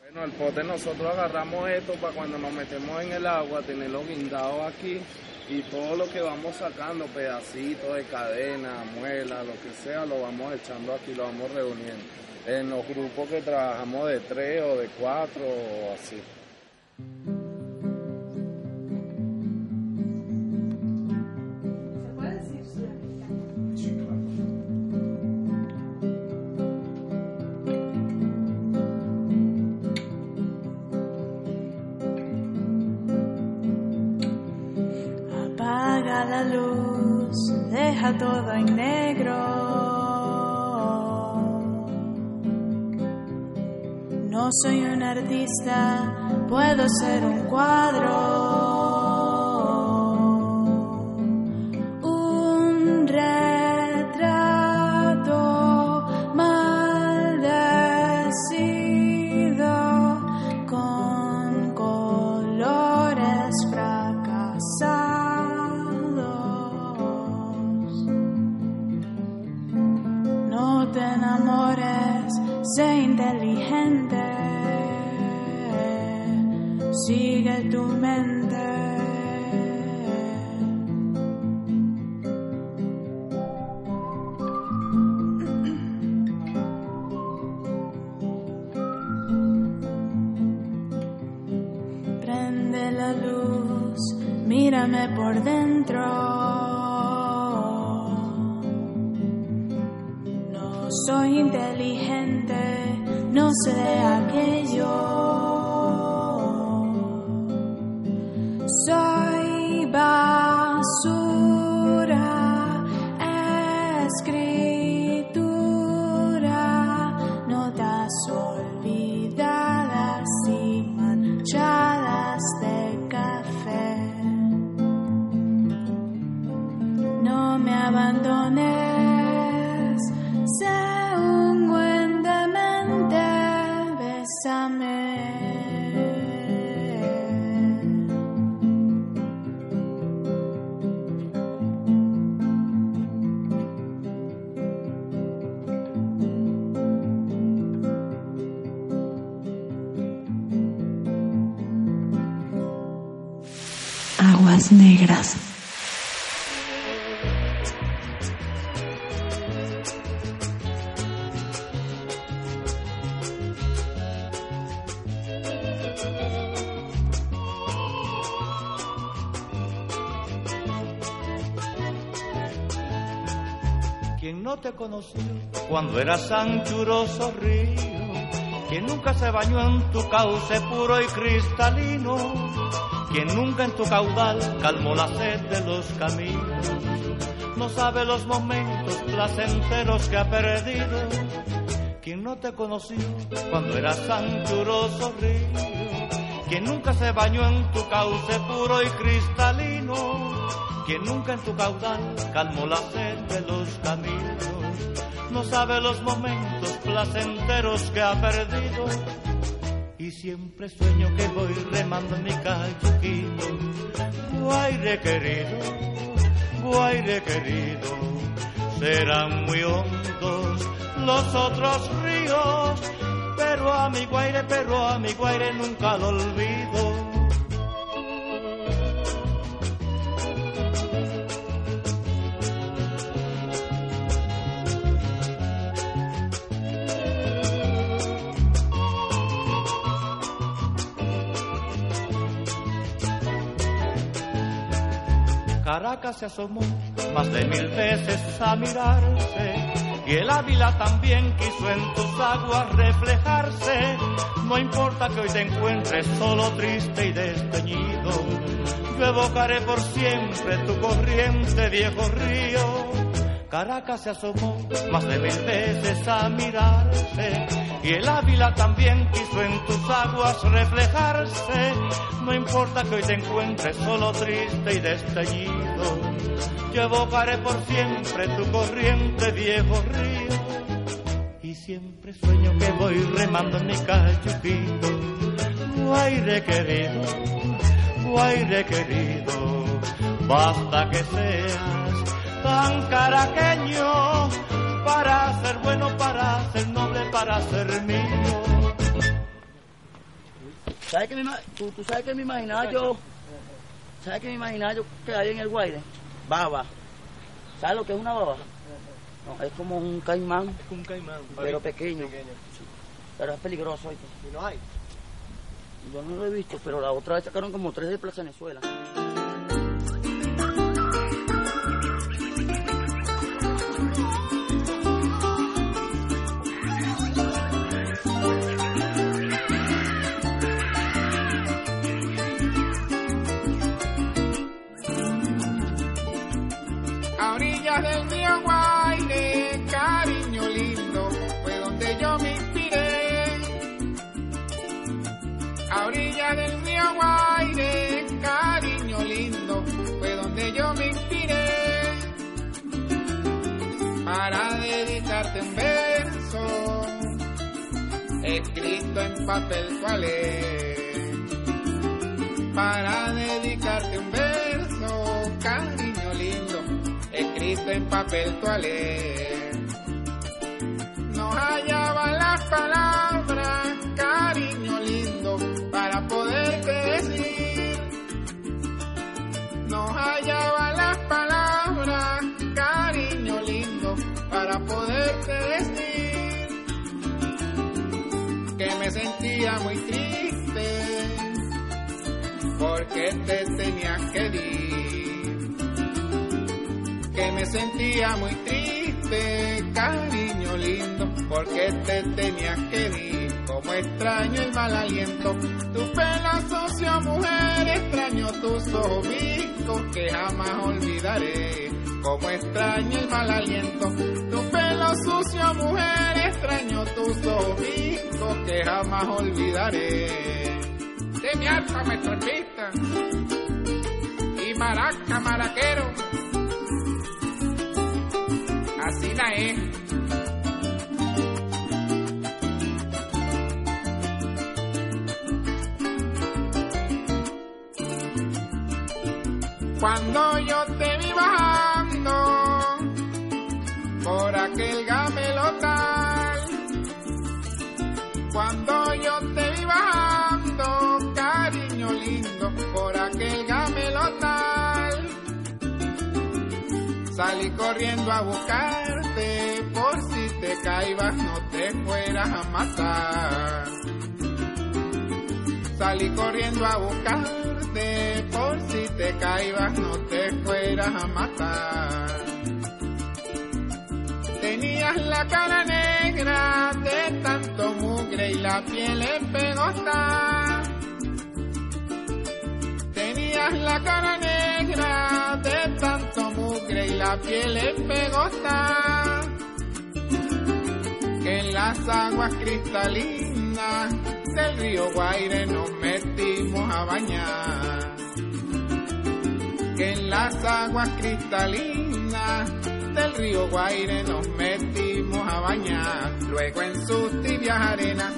Bueno, el pote nosotros agarramos esto para cuando nos metemos en el agua, tenerlo guindado aquí y todo lo que vamos sacando, pedacitos de cadena, muela, lo que sea, lo vamos echando aquí, lo vamos reuniendo. En los grupos que trabajamos de tres o de cuatro o así. Deja todo en negro. No soy un artista, puedo ser un cuadro. Mírame por dentro. No soy inteligente, no sé aquello. Cuando eras anchuroso río, quien nunca se bañó en tu cauce puro y cristalino, quien nunca en tu caudal calmó la sed de los caminos, no sabe los momentos placenteros que ha perdido. Quien no te conoció cuando eras anchuroso río, quien nunca se bañó en tu cauce puro y cristalino, quien nunca en tu caudal calmó la sed de los caminos, no sabe los momentos placenteros que ha perdido. Y siempre sueño que voy remando en mi cayuquito, guaire querido, guaire querido, serán muy hondos los otros ríos, pero a mi guaire, pero a mi guaire nunca lo olvido. Caracas se asomó más de mil veces a mirarse y el Ávila también quiso en tus aguas reflejarse. No importa que hoy te encuentres solo triste y desteñido, yo evocaré por siempre tu corriente, viejo río. Caracas se asomó más de mil veces a mirarse y el Ávila también quiso en tus aguas reflejarse. No importa que hoy te encuentres solo triste y desteñido, yo evocaré por siempre tu corriente, viejo río. Y siempre sueño que voy remando en mi cayuquito, guaire querido, guaire querido, basta que seas tan caraqueño para ser bueno, para ser noble, para ser mío. ¿Sabes qué me, ima- tú, tú sabes que me imaginaba yo? ¿Sabes qué me imaginaba yo que había en el Guaire? Baba. ¿Sabes lo que es una baba? No, es como un caimán. Un caimán. Pero pequeño. Sí. Pero es peligroso. ¿Y no hay? Yo no lo he visto, pero la otra vez sacaron como tres de Plaza Venezuela. A orillas del río Guaire, cariño lindo, fue donde yo me inspiré. A orillas del río Guaire, cariño lindo, fue donde yo me inspiré. Para dedicarte un verso, escrito en papel toalé. Para dedicarte un verso, cariño en papel toalé. No hallaba las palabras, cariño lindo, para poderte decir. No hallaba las palabras, cariño lindo, para poderte decir. Que me sentía muy triste, porque te tenías que ir. Que me sentía muy triste, cariño lindo, porque te tenías que ir. Como extraño el mal aliento, tu pelo sucio, mujer, extraño tus ojos viscos que jamás olvidaré. Como extraño el mal aliento, tu pelo sucio, mujer, extraño tus ojos viscos que jamás olvidaré. De mi alfa me trompista y maraca maraquero, Cuando yo te vi bajando por aquel gamelotal, cuando yo te vi bajando, cariño lindo, por aquel gamelotal, salí corriendo a si te caibas no te fueras a matar. Salí corriendo a buscarte, por si te caibas no te fueras a matar. Tenías la cara negra de tanto mugre y la piel empegosta. Tenías la cara negra de tanto mugre y la piel empegosta. En las aguas cristalinas del río Guaire nos metimos a bañar. En las aguas cristalinas del río Guaire nos metimos a bañar. Luego en sus tibias arenas,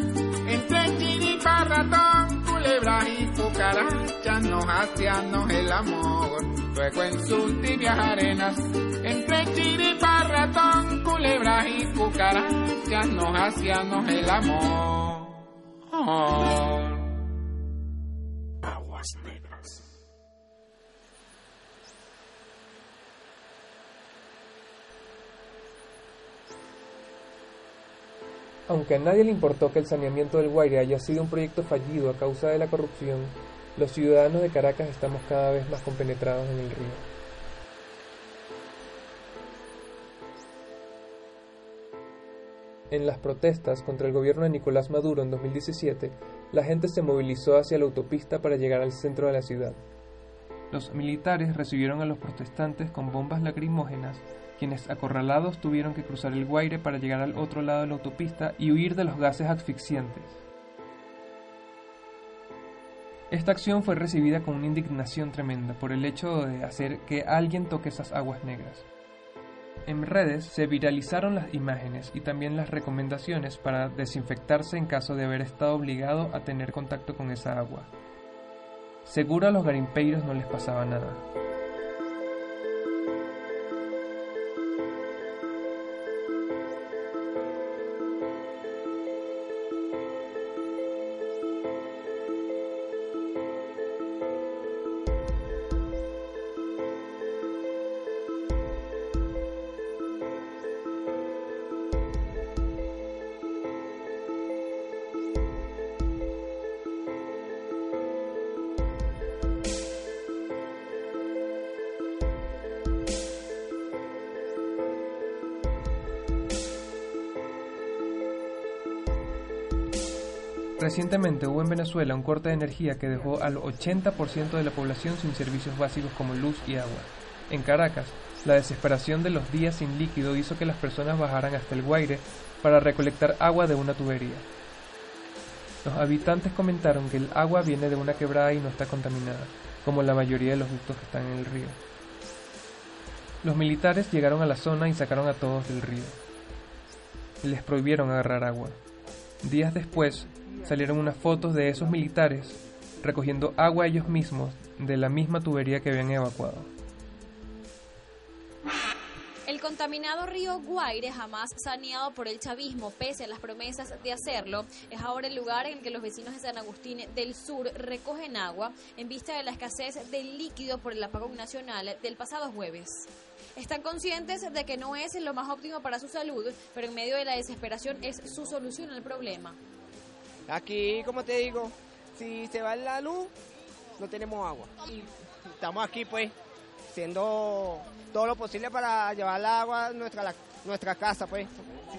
entre chiripa, ratón, culebras y cucarachas, nos hacíamos el amor. Luego en sus tibias arenas, entre chiripa, ratón, culebras y cucarachas, nos hacíamos el amor. Aguas negras. Aunque a nadie le importó que el saneamiento del Guaire haya sido un proyecto fallido a causa de la corrupción, los ciudadanos de Caracas estamos cada vez más compenetrados en el río. En las protestas contra el gobierno de Nicolás Maduro en 2017, la gente se movilizó hacia la autopista para llegar al centro de la ciudad. Los militares recibieron a los protestantes con bombas lacrimógenas, quienes acorralados tuvieron que cruzar el Guaire para llegar al otro lado de la autopista y huir de los gases asfixiantes. Esta acción fue recibida con una indignación tremenda por el hecho de hacer que alguien toque esas aguas negras. En redes se viralizaron las imágenes y también las recomendaciones para desinfectarse en caso de haber estado obligado a tener contacto con esa agua. Seguro a los garimpeiros no les pasaba nada. Recientemente hubo en Venezuela un corte de energía que dejó al 80% de la población sin servicios básicos como luz y agua. En Caracas, la desesperación de los días sin líquido hizo que las personas bajaran hasta el Guaire para recolectar agua de una tubería. Los habitantes comentaron que el agua viene de una quebrada y no está contaminada, como la mayoría de los ductos que están en el río. Los militares llegaron a la zona y sacaron a todos del río. Les prohibieron agarrar agua. Días después, salieron unas fotos de esos militares recogiendo agua ellos mismos de la misma tubería que habían evacuado. El contaminado río Guaire, jamás saneado por el chavismo, pese a las promesas de hacerlo, es ahora el lugar en que los vecinos de San Agustín del Sur recogen agua en vista de la escasez del líquido por el apagón nacional del pasado jueves. Están conscientes de que no es lo más óptimo para su salud, pero en medio de la desesperación es su solución al problema. Aquí, como te digo, si se va la luz, no tenemos agua. Y estamos aquí, pues, haciendo todo lo posible para llevar el agua a nuestra, la- nuestra casa, pues.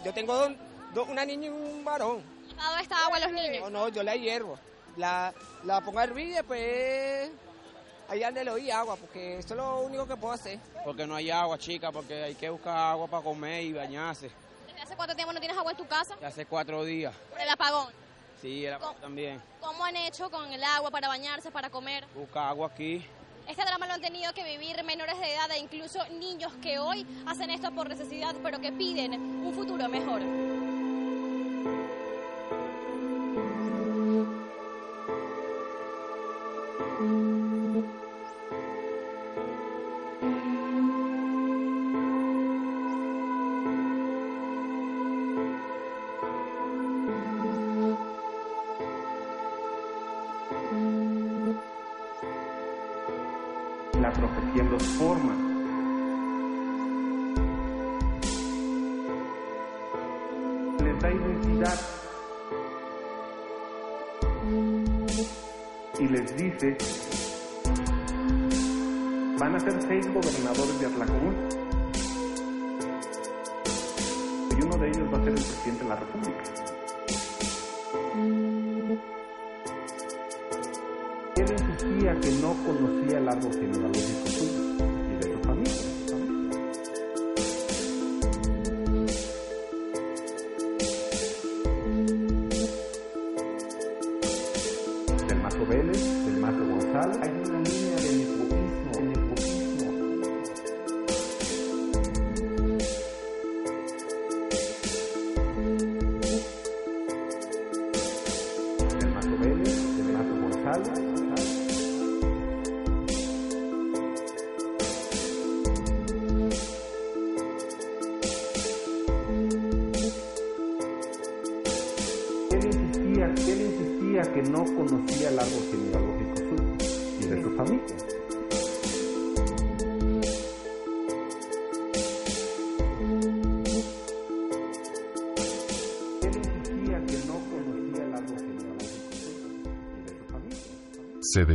Yo tengo dos- dos- una niña y un varón. ¿Dado esta agua a los niños? No, no, yo la hiervo. La, la pongo a hervir y después ahí donde le doy agua, porque eso es lo único que puedo hacer. Porque no hay agua, chica, porque hay que buscar agua para comer y bañarse. ¿Desde hace cuánto tiempo no tienes agua en tu casa? Hace cuatro días. Por el apagón. Sí, el agua también. ¿Cómo han hecho con el agua para bañarse, para comer? Busca agua aquí. Este drama lo han tenido que vivir menores de edad e incluso niños que hoy hacen esto por necesidad, pero que piden un futuro mejor. La profecía en dos formas. Les da identidad y les dice, van a ser seis gobernadores de Atlacomún y uno de ellos va a ser el presidente de la República. Que no conocía el árbol genealógico suyo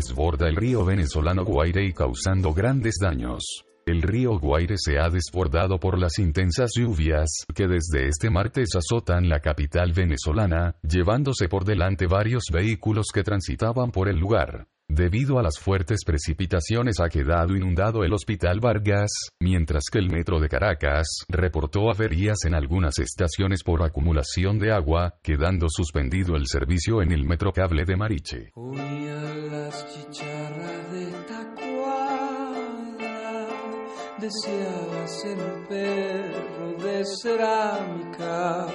desborda el río venezolano Guaire y causando grandes daños. El río Guaire se ha desbordado por las intensas lluvias que desde este martes azotan la capital venezolana, llevándose por delante varios vehículos que transitaban por el lugar. Debido a las fuertes precipitaciones ha quedado inundado el Hospital Vargas, mientras que el Metro de Caracas reportó averías en algunas estaciones por acumulación de agua, quedando suspendido el servicio en el Metrocable de Mariche. Deseaba ser un perro de cerámica,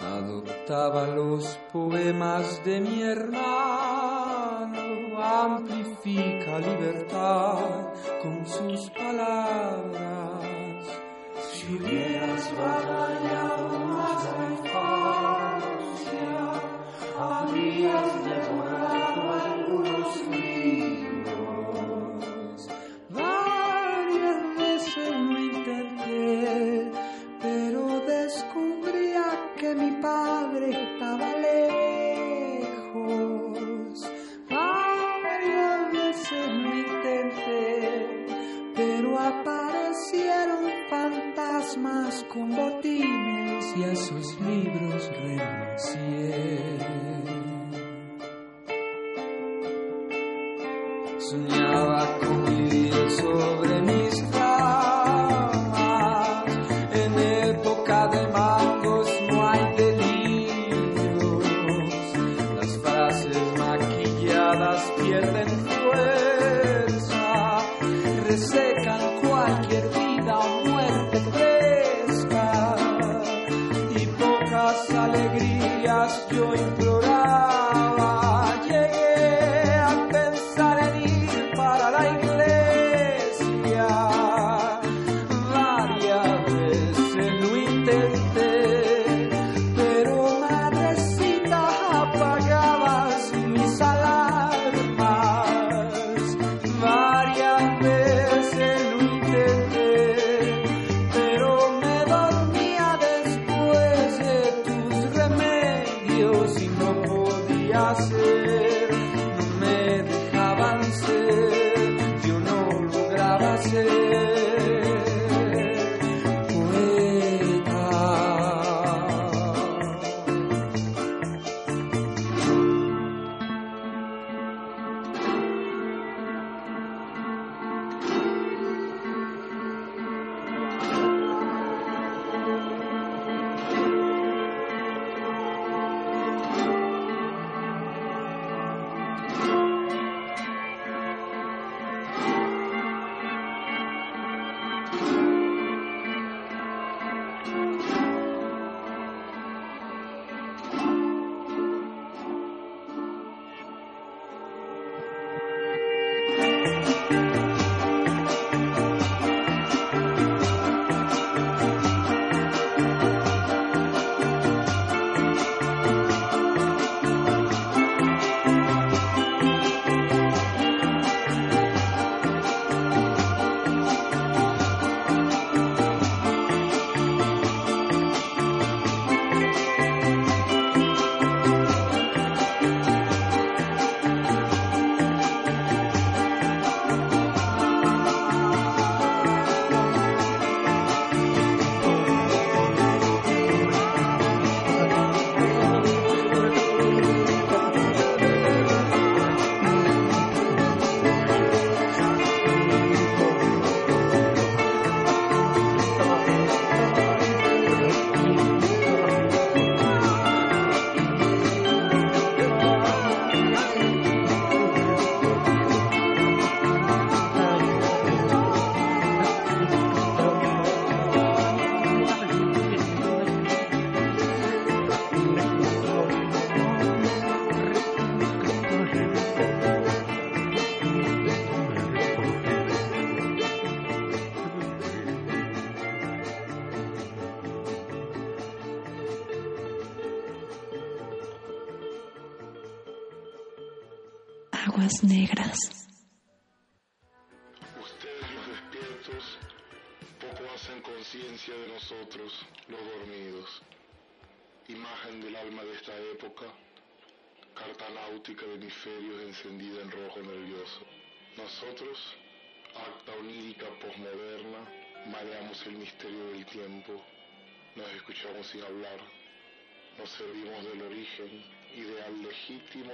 adoptaba los poemas de mi hermano, amplifica libertad con sus palabras. Si hubieras batallado más la infancia, habrías devorado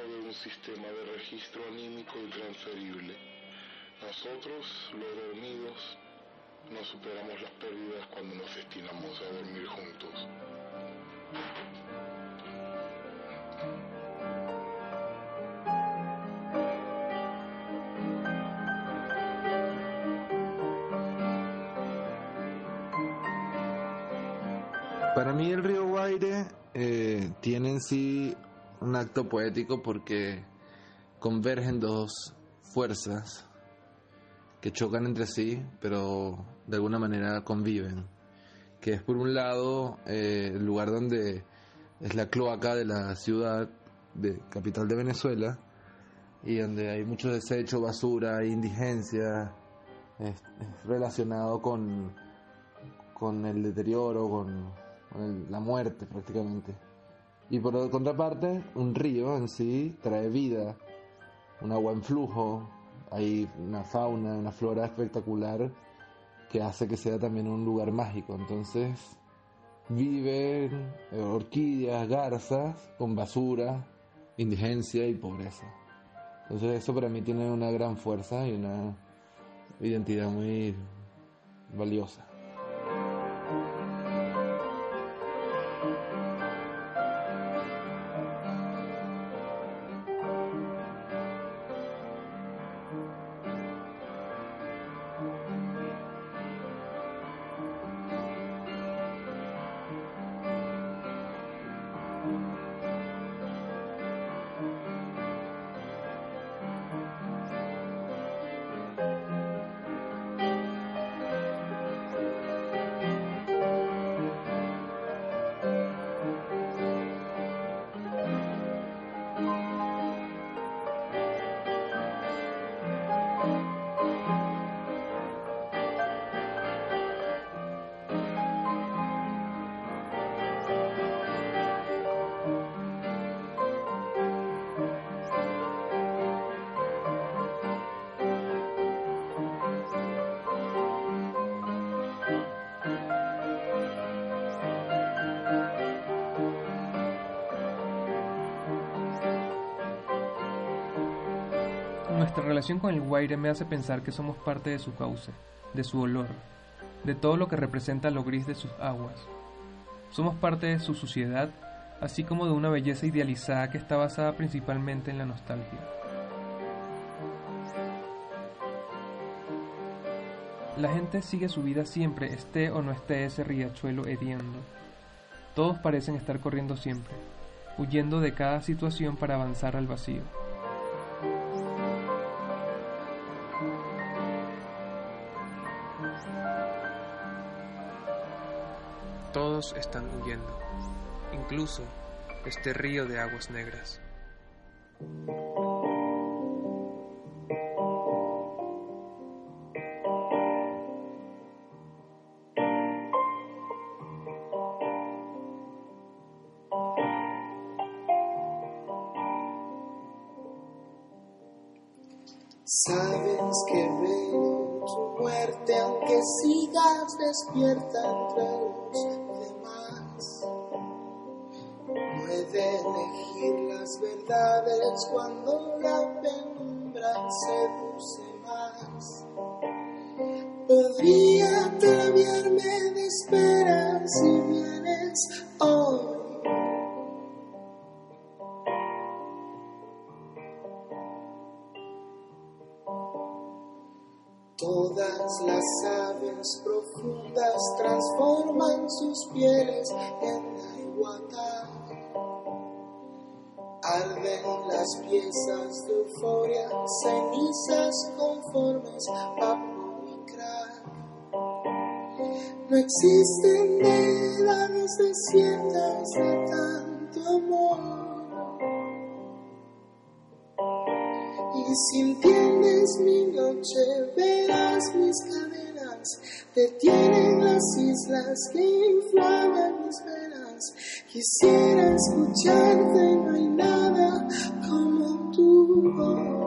de un sistema de registro anímico intransferible. Nosotros, los dormidos, no superamos las pérdidas cuando nos destinamos a dormir juntos. Para mí el río Guaire eh, tiene en sí un acto poético porque convergen dos fuerzas que chocan entre sí, pero de alguna manera conviven. Que es por un lado eh, el lugar donde es la cloaca de la ciudad de capital de Venezuela y donde hay mucho desecho, basura, indigencia, es, relacionado con, con el deterioro, con, la muerte prácticamente. Y por contraparte, un río en sí trae vida, un agua en flujo, hay una fauna, una flora espectacular que hace que sea también un lugar mágico. Entonces viven eh, orquídeas, garzas con basura, indigencia y pobreza. Entonces eso para mí tiene una gran fuerza y una identidad muy valiosa. Relación con el Guaire me hace pensar que somos parte de su cauce, de su olor, de todo lo que representa lo gris de sus aguas. Somos parte de su suciedad, así como de una belleza idealizada que está basada principalmente en la nostalgia. La gente sigue su vida siempre, esté o no esté ese riachuelo hediendo. Todos parecen estar corriendo siempre, huyendo de cada situación para avanzar al vacío. Este río de aguas negras. Sabes que veo tu muerte aunque sigas despierta entre los. Puede elegir las verdades cuando la penumbra seduce más. Podría ataviarme de esperar si vienes hoy. Todas las aves profundas transforman sus pieles en la. Arden las piezas de euforia, cenizas conformes a mi crack. No existen edades desciendas de tanto amor. Y si entiendes mi noche, verás mis cadenas, detienen las islas que inflaman mis venas. Quisiera escucharte, no hay. home.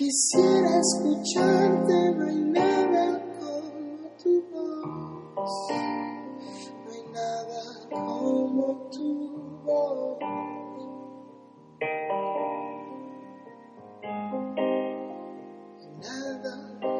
Quisiera escucharte bailar como tu voz. No hay nada como tu voz. Nada.